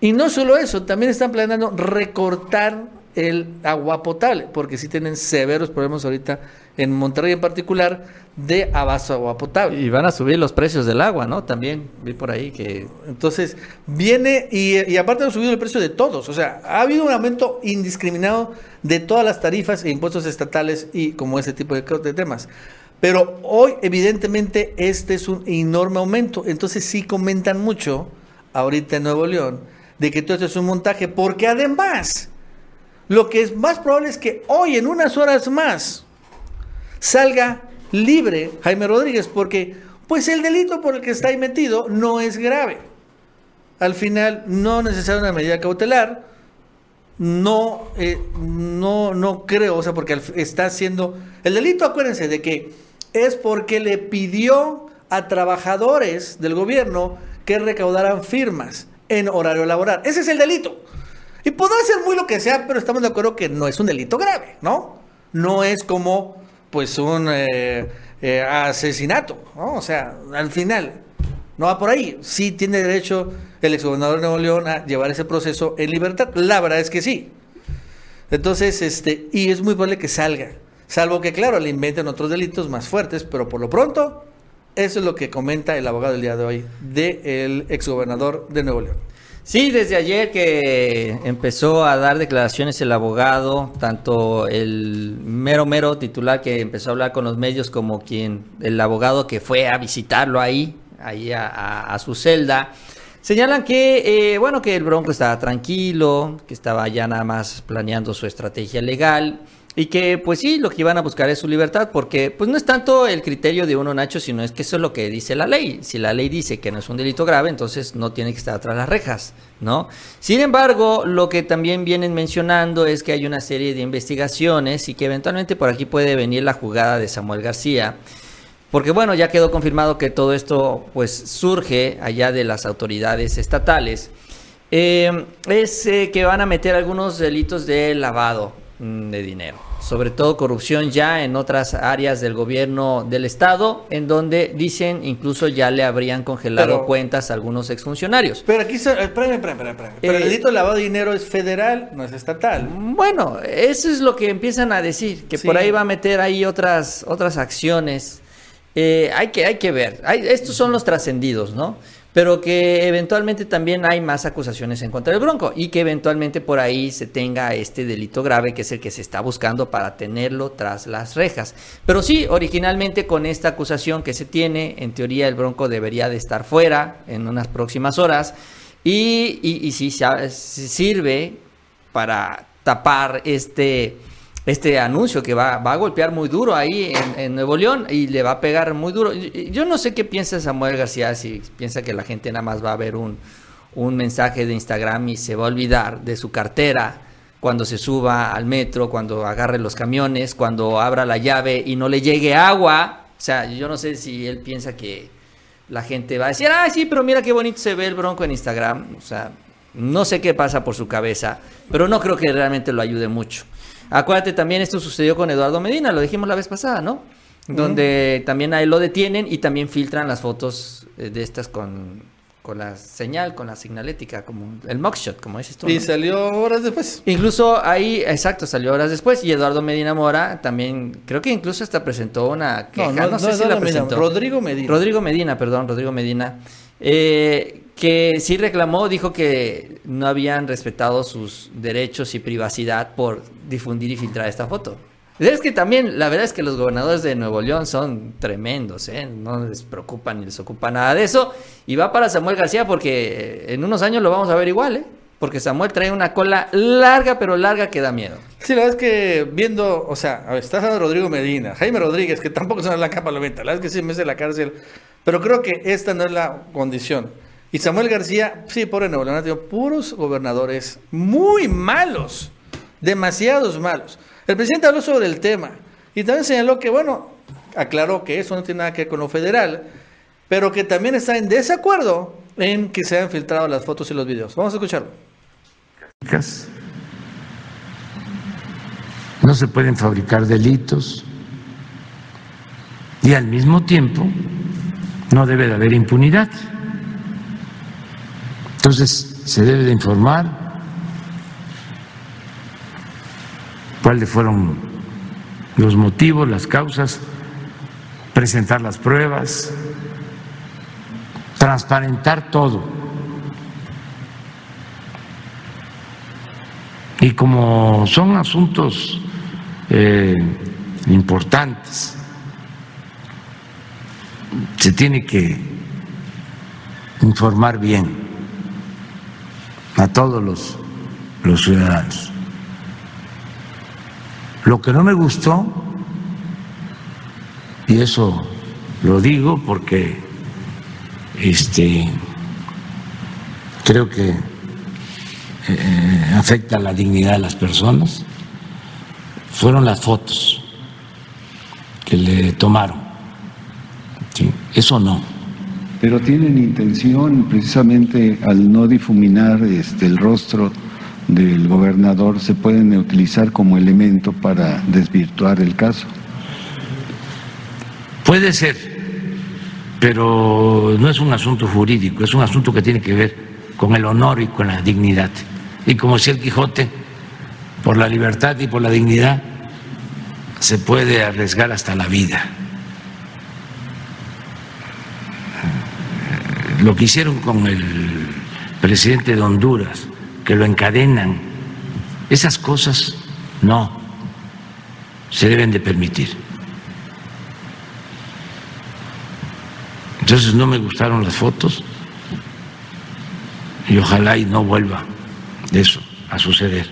Y no solo eso, también están planeando recortar el agua potable, porque sí tienen severos problemas ahorita en Monterrey en particular de abasto de agua potable. Y van a subir los precios del agua, ¿no? También vi por ahí que... Entonces, viene y, y aparte han subido el precio de todos. O sea, ha habido un aumento indiscriminado de todas las tarifas e impuestos estatales y como ese tipo de, de temas. Pero hoy, evidentemente, este es un enorme aumento. Entonces, sí comentan mucho, ahorita en Nuevo León, de que todo esto es un montaje, porque además, lo que es más probable es que hoy, en unas horas más, salga libre Jaime Rodríguez, porque pues el delito por el que está ahí metido no es grave. Al final no necesita una medida cautelar, no, eh, no, no creo, o sea, porque está haciendo el delito, acuérdense de que es porque le pidió a trabajadores del gobierno que recaudaran firmas en horario laboral. Ese es el delito. Y podrá ser muy lo que sea, pero estamos de acuerdo que no es un delito grave, ¿no? No es como, pues, un eh, eh, asesinato, ¿no? O sea, al final, no va por ahí. Sí tiene derecho el exgobernador de Nuevo León a llevar ese proceso en libertad. La verdad es que sí. Entonces, este, y es muy probable que salga. Salvo que, claro, le inventen otros delitos más fuertes, pero por lo pronto, eso es lo que comenta el abogado del día de hoy, del exgobernador de Nuevo León. Sí, desde ayer que empezó a dar declaraciones el abogado, tanto el mero mero titular que empezó a hablar con los medios como quien, el abogado que fue a visitarlo ahí, ahí a, su celda, señalan que, eh, bueno, que el Bronco estaba tranquilo, que estaba ya nada más planeando su estrategia legal y que pues sí, lo que iban a buscar es su libertad, porque pues no es tanto el criterio de uno Nacho, sino es que eso es lo que dice la ley. Si la ley dice que no es un delito grave, entonces no tiene que estar atrás las rejas, ¿no? Sin embargo, lo que también vienen mencionando es que hay una serie de investigaciones y que eventualmente por aquí puede venir la jugada de Samuel García. Porque bueno, ya quedó confirmado que todo esto pues surge allá de las autoridades estatales. eh, es eh, que van a meter algunos delitos de lavado de dinero, sobre todo corrupción ya en otras áreas del gobierno del estado, en donde dicen incluso ya le habrían congelado Pero- cuentas a algunos exfuncionarios. Pero aquí, se- espérame, espérame, espérame. Pero el Eh, delito de lavado de dinero es federal, no es estatal. Bueno, eso es lo que empiezan a decir, que Sí. por ahí va a meter ahí otras, otras acciones. Eh, hay, que, hay que ver. Hay- estos son los trascendidos, ¿no? Pero que eventualmente también hay más acusaciones en contra del Bronco y que eventualmente por ahí se tenga este delito grave que es el que se está buscando para tenerlo tras las rejas. Pero sí, originalmente con esta acusación que se tiene, en teoría el Bronco debería de estar fuera en unas próximas horas y, y, y sí sirve para tapar este, este anuncio que va, va a golpear muy duro ahí en, Nuevo León y le va a pegar muy duro. Yo no sé qué piensa Samuel García, si piensa que la gente nada más va a ver un, un mensaje de Instagram y se va a olvidar de su cartera cuando se suba al metro, cuando agarre los camiones, cuando abra la llave y no le llegue agua. O sea, yo no sé si él piensa que la gente va a decir, ah, sí, pero mira qué bonito se ve el bronco en Instagram. O sea, no sé qué pasa por su cabeza, pero no creo que realmente lo ayude mucho. Acuérdate también, esto sucedió con Eduardo Medina, lo dijimos la vez pasada, ¿no? Donde también a él lo detienen y también filtran las fotos eh, de estas con, con la señal, con la signalética, como el mugshot, como dices tú. Y salió horas después. Incluso ahí, exacto, salió horas después. Y Eduardo Medina Mora también, creo que incluso hasta presentó una queja. No, No, no, sé si la Medina, presentó. Rodrigo Medina. Rodrigo Medina, perdón, Rodrigo Medina. eh, que sí reclamó, dijo que no habían respetado sus derechos y privacidad por difundir y filtrar esta foto. Es que también, la verdad es que los gobernadores de Nuevo León son tremendos, ¿eh? No les preocupa ni les ocupa nada de eso. Y va para Samuel García porque en unos años lo vamos a ver igual, ¿eh? Porque Samuel trae una cola larga, pero larga que da miedo. Sí, la verdad es que viendo, o sea, a ver, estás Rodrigo Medina, Jaime Rodríguez, que tampoco es una blanca palomita, la verdad es que sí me hace la cárcel, pero creo que esta no es la condición. Y Samuel García, sí, pobre Nuevo León, tenido puros gobernadores muy malos, demasiados malos. El presidente habló sobre el tema y también señaló que, bueno, aclaró que eso no tiene nada que ver con lo federal, pero que también está en desacuerdo en que se hayan filtrado las fotos y los videos. Vamos a escucharlo. No se pueden fabricar delitos y al mismo tiempo no debe de haber impunidad. Entonces se debe de informar cuáles fueron los motivos, las causas, presentar las pruebas, transparentar todo. Y como son asuntos eh, importantes, se tiene que informar bien a todos los, los ciudadanos. Lo que no me gustó, y eso lo digo porque este, creo que eh, afecta la dignidad de las personas, fueron las fotos que le tomaron. Eso no. Pero tienen intención, precisamente al no difuminar este, el rostro del gobernador, se pueden utilizar como elemento para desvirtuar el caso. Puede ser, pero no es un asunto jurídico, es un asunto que tiene que ver con el honor y con la dignidad. Y como decía el Quijote, por la libertad y por la dignidad se puede arriesgar hasta la vida. Lo que hicieron con el presidente de Honduras, que lo encadenan, esas cosas no se deben de permitir. Entonces no me gustaron las fotos y ojalá y no vuelva eso a suceder.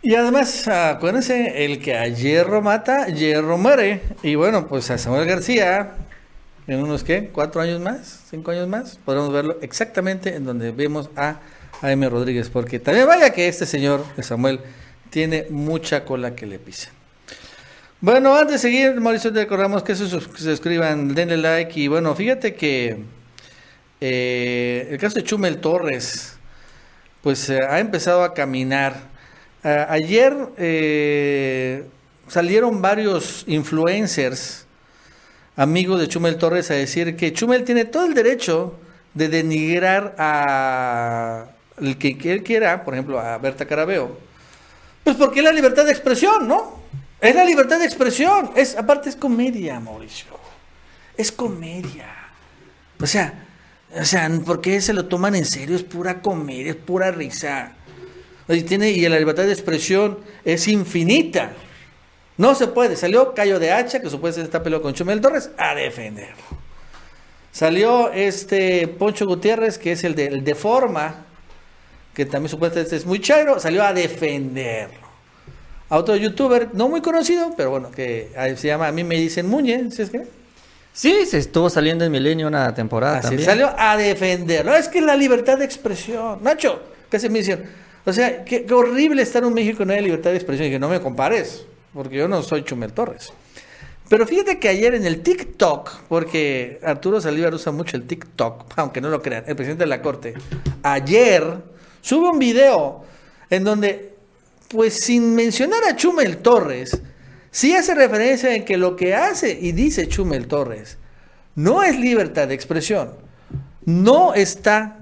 Y además, acuérdense, el que a hierro mata, hierro muere. Y bueno, pues a Samuel García, en unos, ¿qué? ¿Cuatro años más? ¿Cinco años más? Podremos verlo exactamente en donde vemos a Jaime Rodríguez. Porque también vaya que este señor, de Samuel, tiene mucha cola que le pisa. Bueno, antes de seguir, Mauricio, te recordamos que se suscriban, denle like. Y bueno, fíjate que eh, el caso de Chumel Torres, pues eh, ha empezado a caminar. Ayer eh, salieron varios influencers, amigos de Chumel Torres, a decir que Chumel tiene todo el derecho de denigrar a el que él quiera, por ejemplo, a Berta Carabeo. Pues porque es la libertad de expresión, ¿no? Es la libertad de expresión. Es, aparte es comedia, Mauricio. Es comedia. O sea, o sea, ¿por qué se lo toman en serio? Es pura comedia, es pura risa. Y, tiene, y la libertad de expresión es infinita. No se puede. Salió Cayo de Hacha, que supuestamente está peleado con Chumel Torres, a defenderlo. Salió este Poncho Gutiérrez, que es el de, el de Forma, que también supuestamente es muy chairo, salió a defenderlo. A otro youtuber, no muy conocido, pero bueno, que ah, se llama, a mí me dicen Muñe, ¿sí es que? Sí, se estuvo saliendo en Milenio una temporada Así, también. salió a defenderlo. Es que la libertad de expresión. Nacho, ¿qué se me dicen? O sea, qué, qué horrible estar en México y no hay libertad de expresión y que no me compares, porque yo no soy Chumel Torres. Pero fíjate que ayer en el TikTok, porque Arturo Saldívar usa mucho el TikTok, aunque no lo crean, el presidente de la Corte, ayer sube un video en donde, pues sin mencionar a Chumel Torres, sí hace referencia en que lo que hace y dice Chumel Torres no es libertad de expresión, no está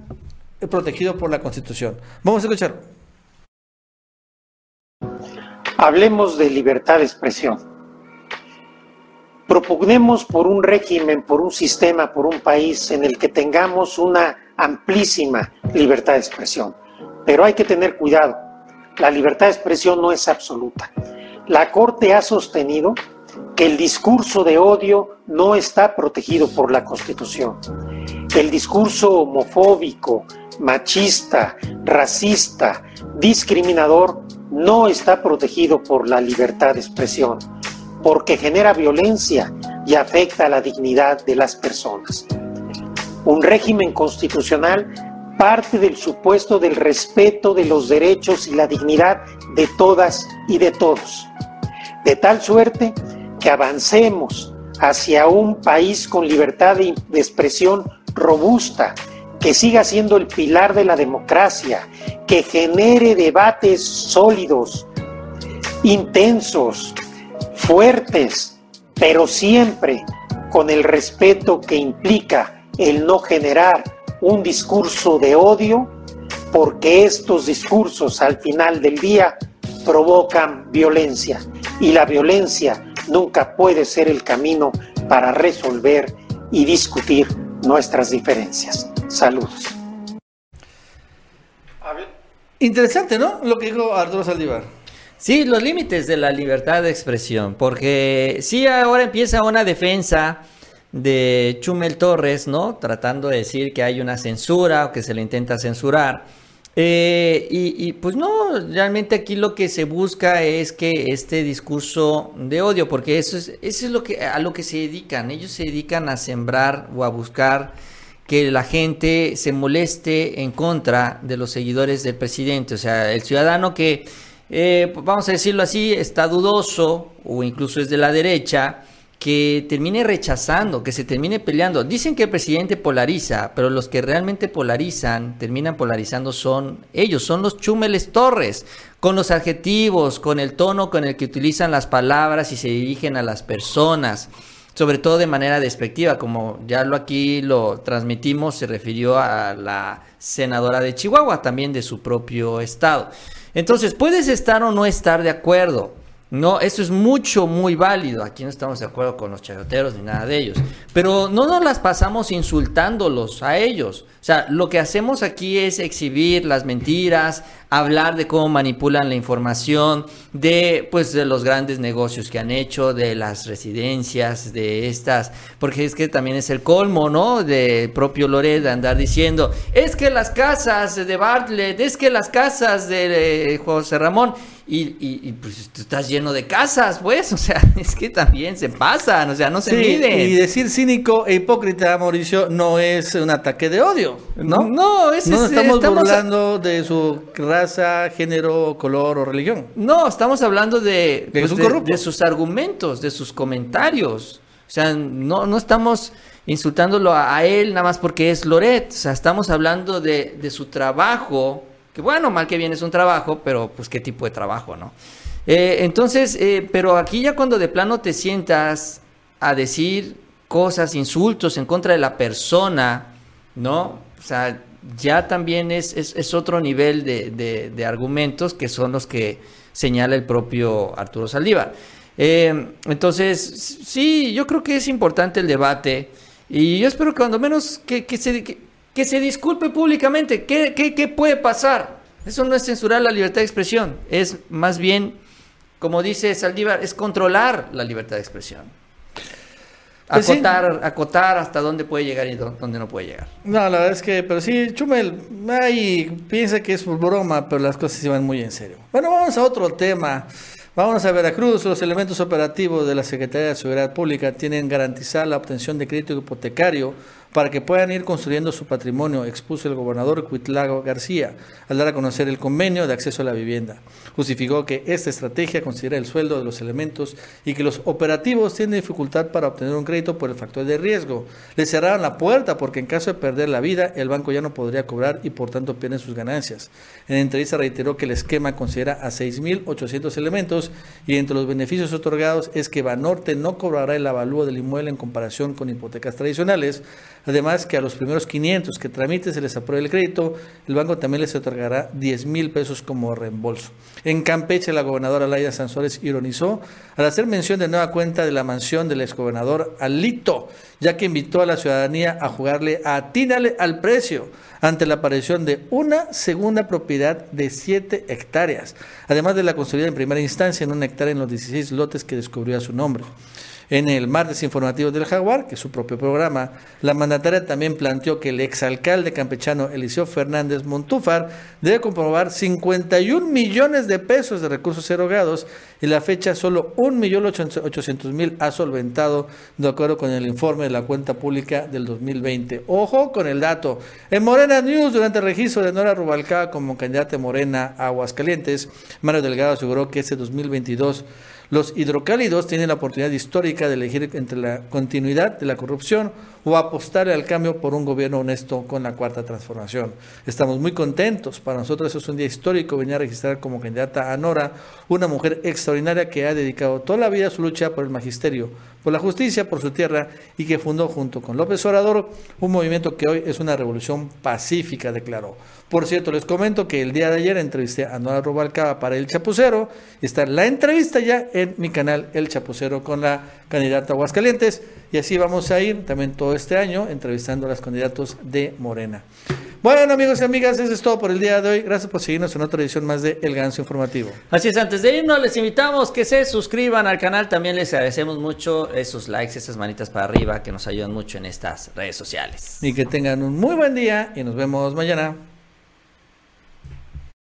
protegido por la Constitución. Vamos a escuchar. Hablemos de libertad de expresión. Propugnemos por un régimen, por un sistema, por un país en el que tengamos una amplísima libertad de expresión. Pero hay que tener cuidado. La libertad de expresión no es absoluta. La Corte ha sostenido que el discurso de odio no está protegido por la Constitución. El discurso homofóbico, machista, racista, discriminador no está protegido por la libertad de expresión, porque genera violencia y afecta a la dignidad de las personas. Un régimen constitucional parte del supuesto del respeto de los derechos y la dignidad de todas y de todos, de tal suerte que avancemos hacia un país con libertad de, expresión robusta, que siga siendo el pilar de la democracia, que genere debates sólidos, intensos, fuertes, pero siempre con el respeto que implica el no generar un discurso de odio, porque estos discursos al final del día provocan violencia y la violencia nunca puede ser el camino para resolver y discutir nuestras diferencias. Saludos. Interesante, ¿no? Lo que dijo Arturo Saldívar. Sí, los límites de la libertad de expresión, porque sí ahora empieza una defensa de Chumel Torres, ¿no? Tratando de decir que hay una censura o que se le intenta censurar. Eh, y, y, pues no, realmente aquí lo que se busca es que este discurso de odio, porque eso es, eso es lo que, a lo que se dedican, ellos se dedican a sembrar o a buscar que la gente se moleste en contra de los seguidores del presidente, o sea, el ciudadano que, eh, vamos a decirlo así, está dudoso o incluso es de la derecha, que termine rechazando, que se termine peleando. Dicen que el presidente polariza, pero los que realmente polarizan, terminan polarizando son ellos, son los chúmeles torres, con los adjetivos, con el tono con el que utilizan las palabras y se dirigen a las personas, sobre todo de manera despectiva, como ya lo aquí lo transmitimos, se refirió a la senadora de Chihuahua, también de su propio estado. Entonces, puedes estar o no estar de acuerdo. No, eso es mucho, muy válido. Aquí no estamos de acuerdo con los chayoteros ni nada de ellos. Pero no nos las pasamos insultándolos a ellos. O sea, lo que hacemos aquí es exhibir las mentiras, hablar de cómo manipulan la información, de pues de los grandes negocios que han hecho, de las residencias, de estas, porque es que también es el colmo, ¿no? De propio Loret andar diciendo, es que las casas de Bartlett, es que las casas de eh, José Ramón y, y, y, pues tú estás lleno de casas, pues, o sea, es que también se pasan, o sea, no se Sí, miden. y decir cínico e hipócrita, Mauricio, no es un ataque de odio, ¿no? No, ese No es- estamos, estamos- burlando de su raza, género, color o religión. No, estamos hablando de, De pues, de, de sus argumentos, de sus comentarios. O sea, no, no estamos insultándolo a, a él nada más porque es Loret. O sea, estamos hablando de, de su trabajo, bueno, mal que bien es un trabajo, pero pues qué tipo de trabajo, ¿no? Eh, entonces, eh, pero aquí ya cuando de plano te sientas a decir cosas, insultos en contra de la persona, ¿no? O sea, ya también es, es, otro nivel de, de- argumentos que son los que señala el propio Arturo Saldívar. Eh, entonces, sí, yo creo que es importante el debate y yo espero que cuando menos que, se, que se disculpe públicamente. ¿Qué, qué, qué puede pasar? Eso no es censurar la libertad de expresión, es más bien, como dice Saldívar, es controlar la libertad de expresión. Pues sí. Acotar, acotar hasta dónde puede llegar y dó- dónde no puede llegar. No, la verdad es que, pero sí, Chumel, ay, piensa que es por broma, pero las cosas se van muy en serio. Bueno, vamos a otro tema. Vámonos a Veracruz. Los elementos operativos de la Secretaría de Seguridad Pública tienen garantizar la obtención de crédito hipotecario para que puedan ir construyendo su patrimonio, expuso el gobernador Cuitlago García al dar a conocer el convenio de acceso a la vivienda. Justificó que esta estrategia considera el sueldo de los elementos y que los operativos tienen dificultad para obtener un crédito por el factor de riesgo. Le cerraron la puerta porque en caso de perder la vida, el banco ya no podría cobrar y por tanto pierden sus ganancias. En entrevista reiteró que el esquema considera a 6.800 elementos y entre los beneficios otorgados es que Banorte no cobrará el avalúo del inmueble en comparación con hipotecas tradicionales. Además que a los primeros 500 que tramiten se les apruebe el crédito, el banco también les otorgará 10 mil pesos como reembolso. En Campeche, la gobernadora Laida Sansores ironizó al hacer mención de nueva cuenta de la mansión del exgobernador Alito, ya que invitó a la ciudadanía a jugarle a atínale al precio ante la aparición de una segunda propiedad de 7 hectáreas, además de la construida en primera instancia en una hectárea en los 16 lotes que descubrió a su nombre. En el martes informativo del Jaguar, que es su propio programa, la mandataria también planteó que el exalcalde campechano Eliseo Fernández Montúfar debe comprobar 51 millones de pesos de recursos erogados y la fecha solo 1.800.000 ha solventado de acuerdo con el informe de la cuenta pública del 2020. Ojo con el dato. En Morena News, durante el registro de Nora Rubalcaba como candidata de Morena a Aguascalientes, Mario Delgado aseguró que este 2022 los hidrocálidos tienen la oportunidad histórica de elegir entre la continuidad de la corrupción o apostar al cambio por un gobierno honesto con la cuarta transformación. Estamos muy contentos. Para nosotros es un día histórico venir a registrar como candidata a Nora, una mujer extraordinaria que ha dedicado toda la vida a su lucha por el magisterio, por la justicia, por su tierra y que fundó junto con López Obrador un movimiento que hoy es una revolución pacífica, declaró. Por cierto, les comento que el día de ayer entrevisté a Nora Rubalcaba para El Chapucero. Está la entrevista ya en mi canal El Chapucero con la candidata a Aguascalientes. Y así vamos a ir también todo este año entrevistando a los candidatos de Morena. Bueno, amigos y amigas, eso es todo por el día de hoy. Gracias por seguirnos en otra edición más de El Ganso Informativo. Así es, antes de irnos, les invitamos que se suscriban al canal. También les agradecemos mucho esos likes, esas manitas para arriba que nos ayudan mucho en estas redes sociales. Y que tengan un muy buen día y nos vemos mañana.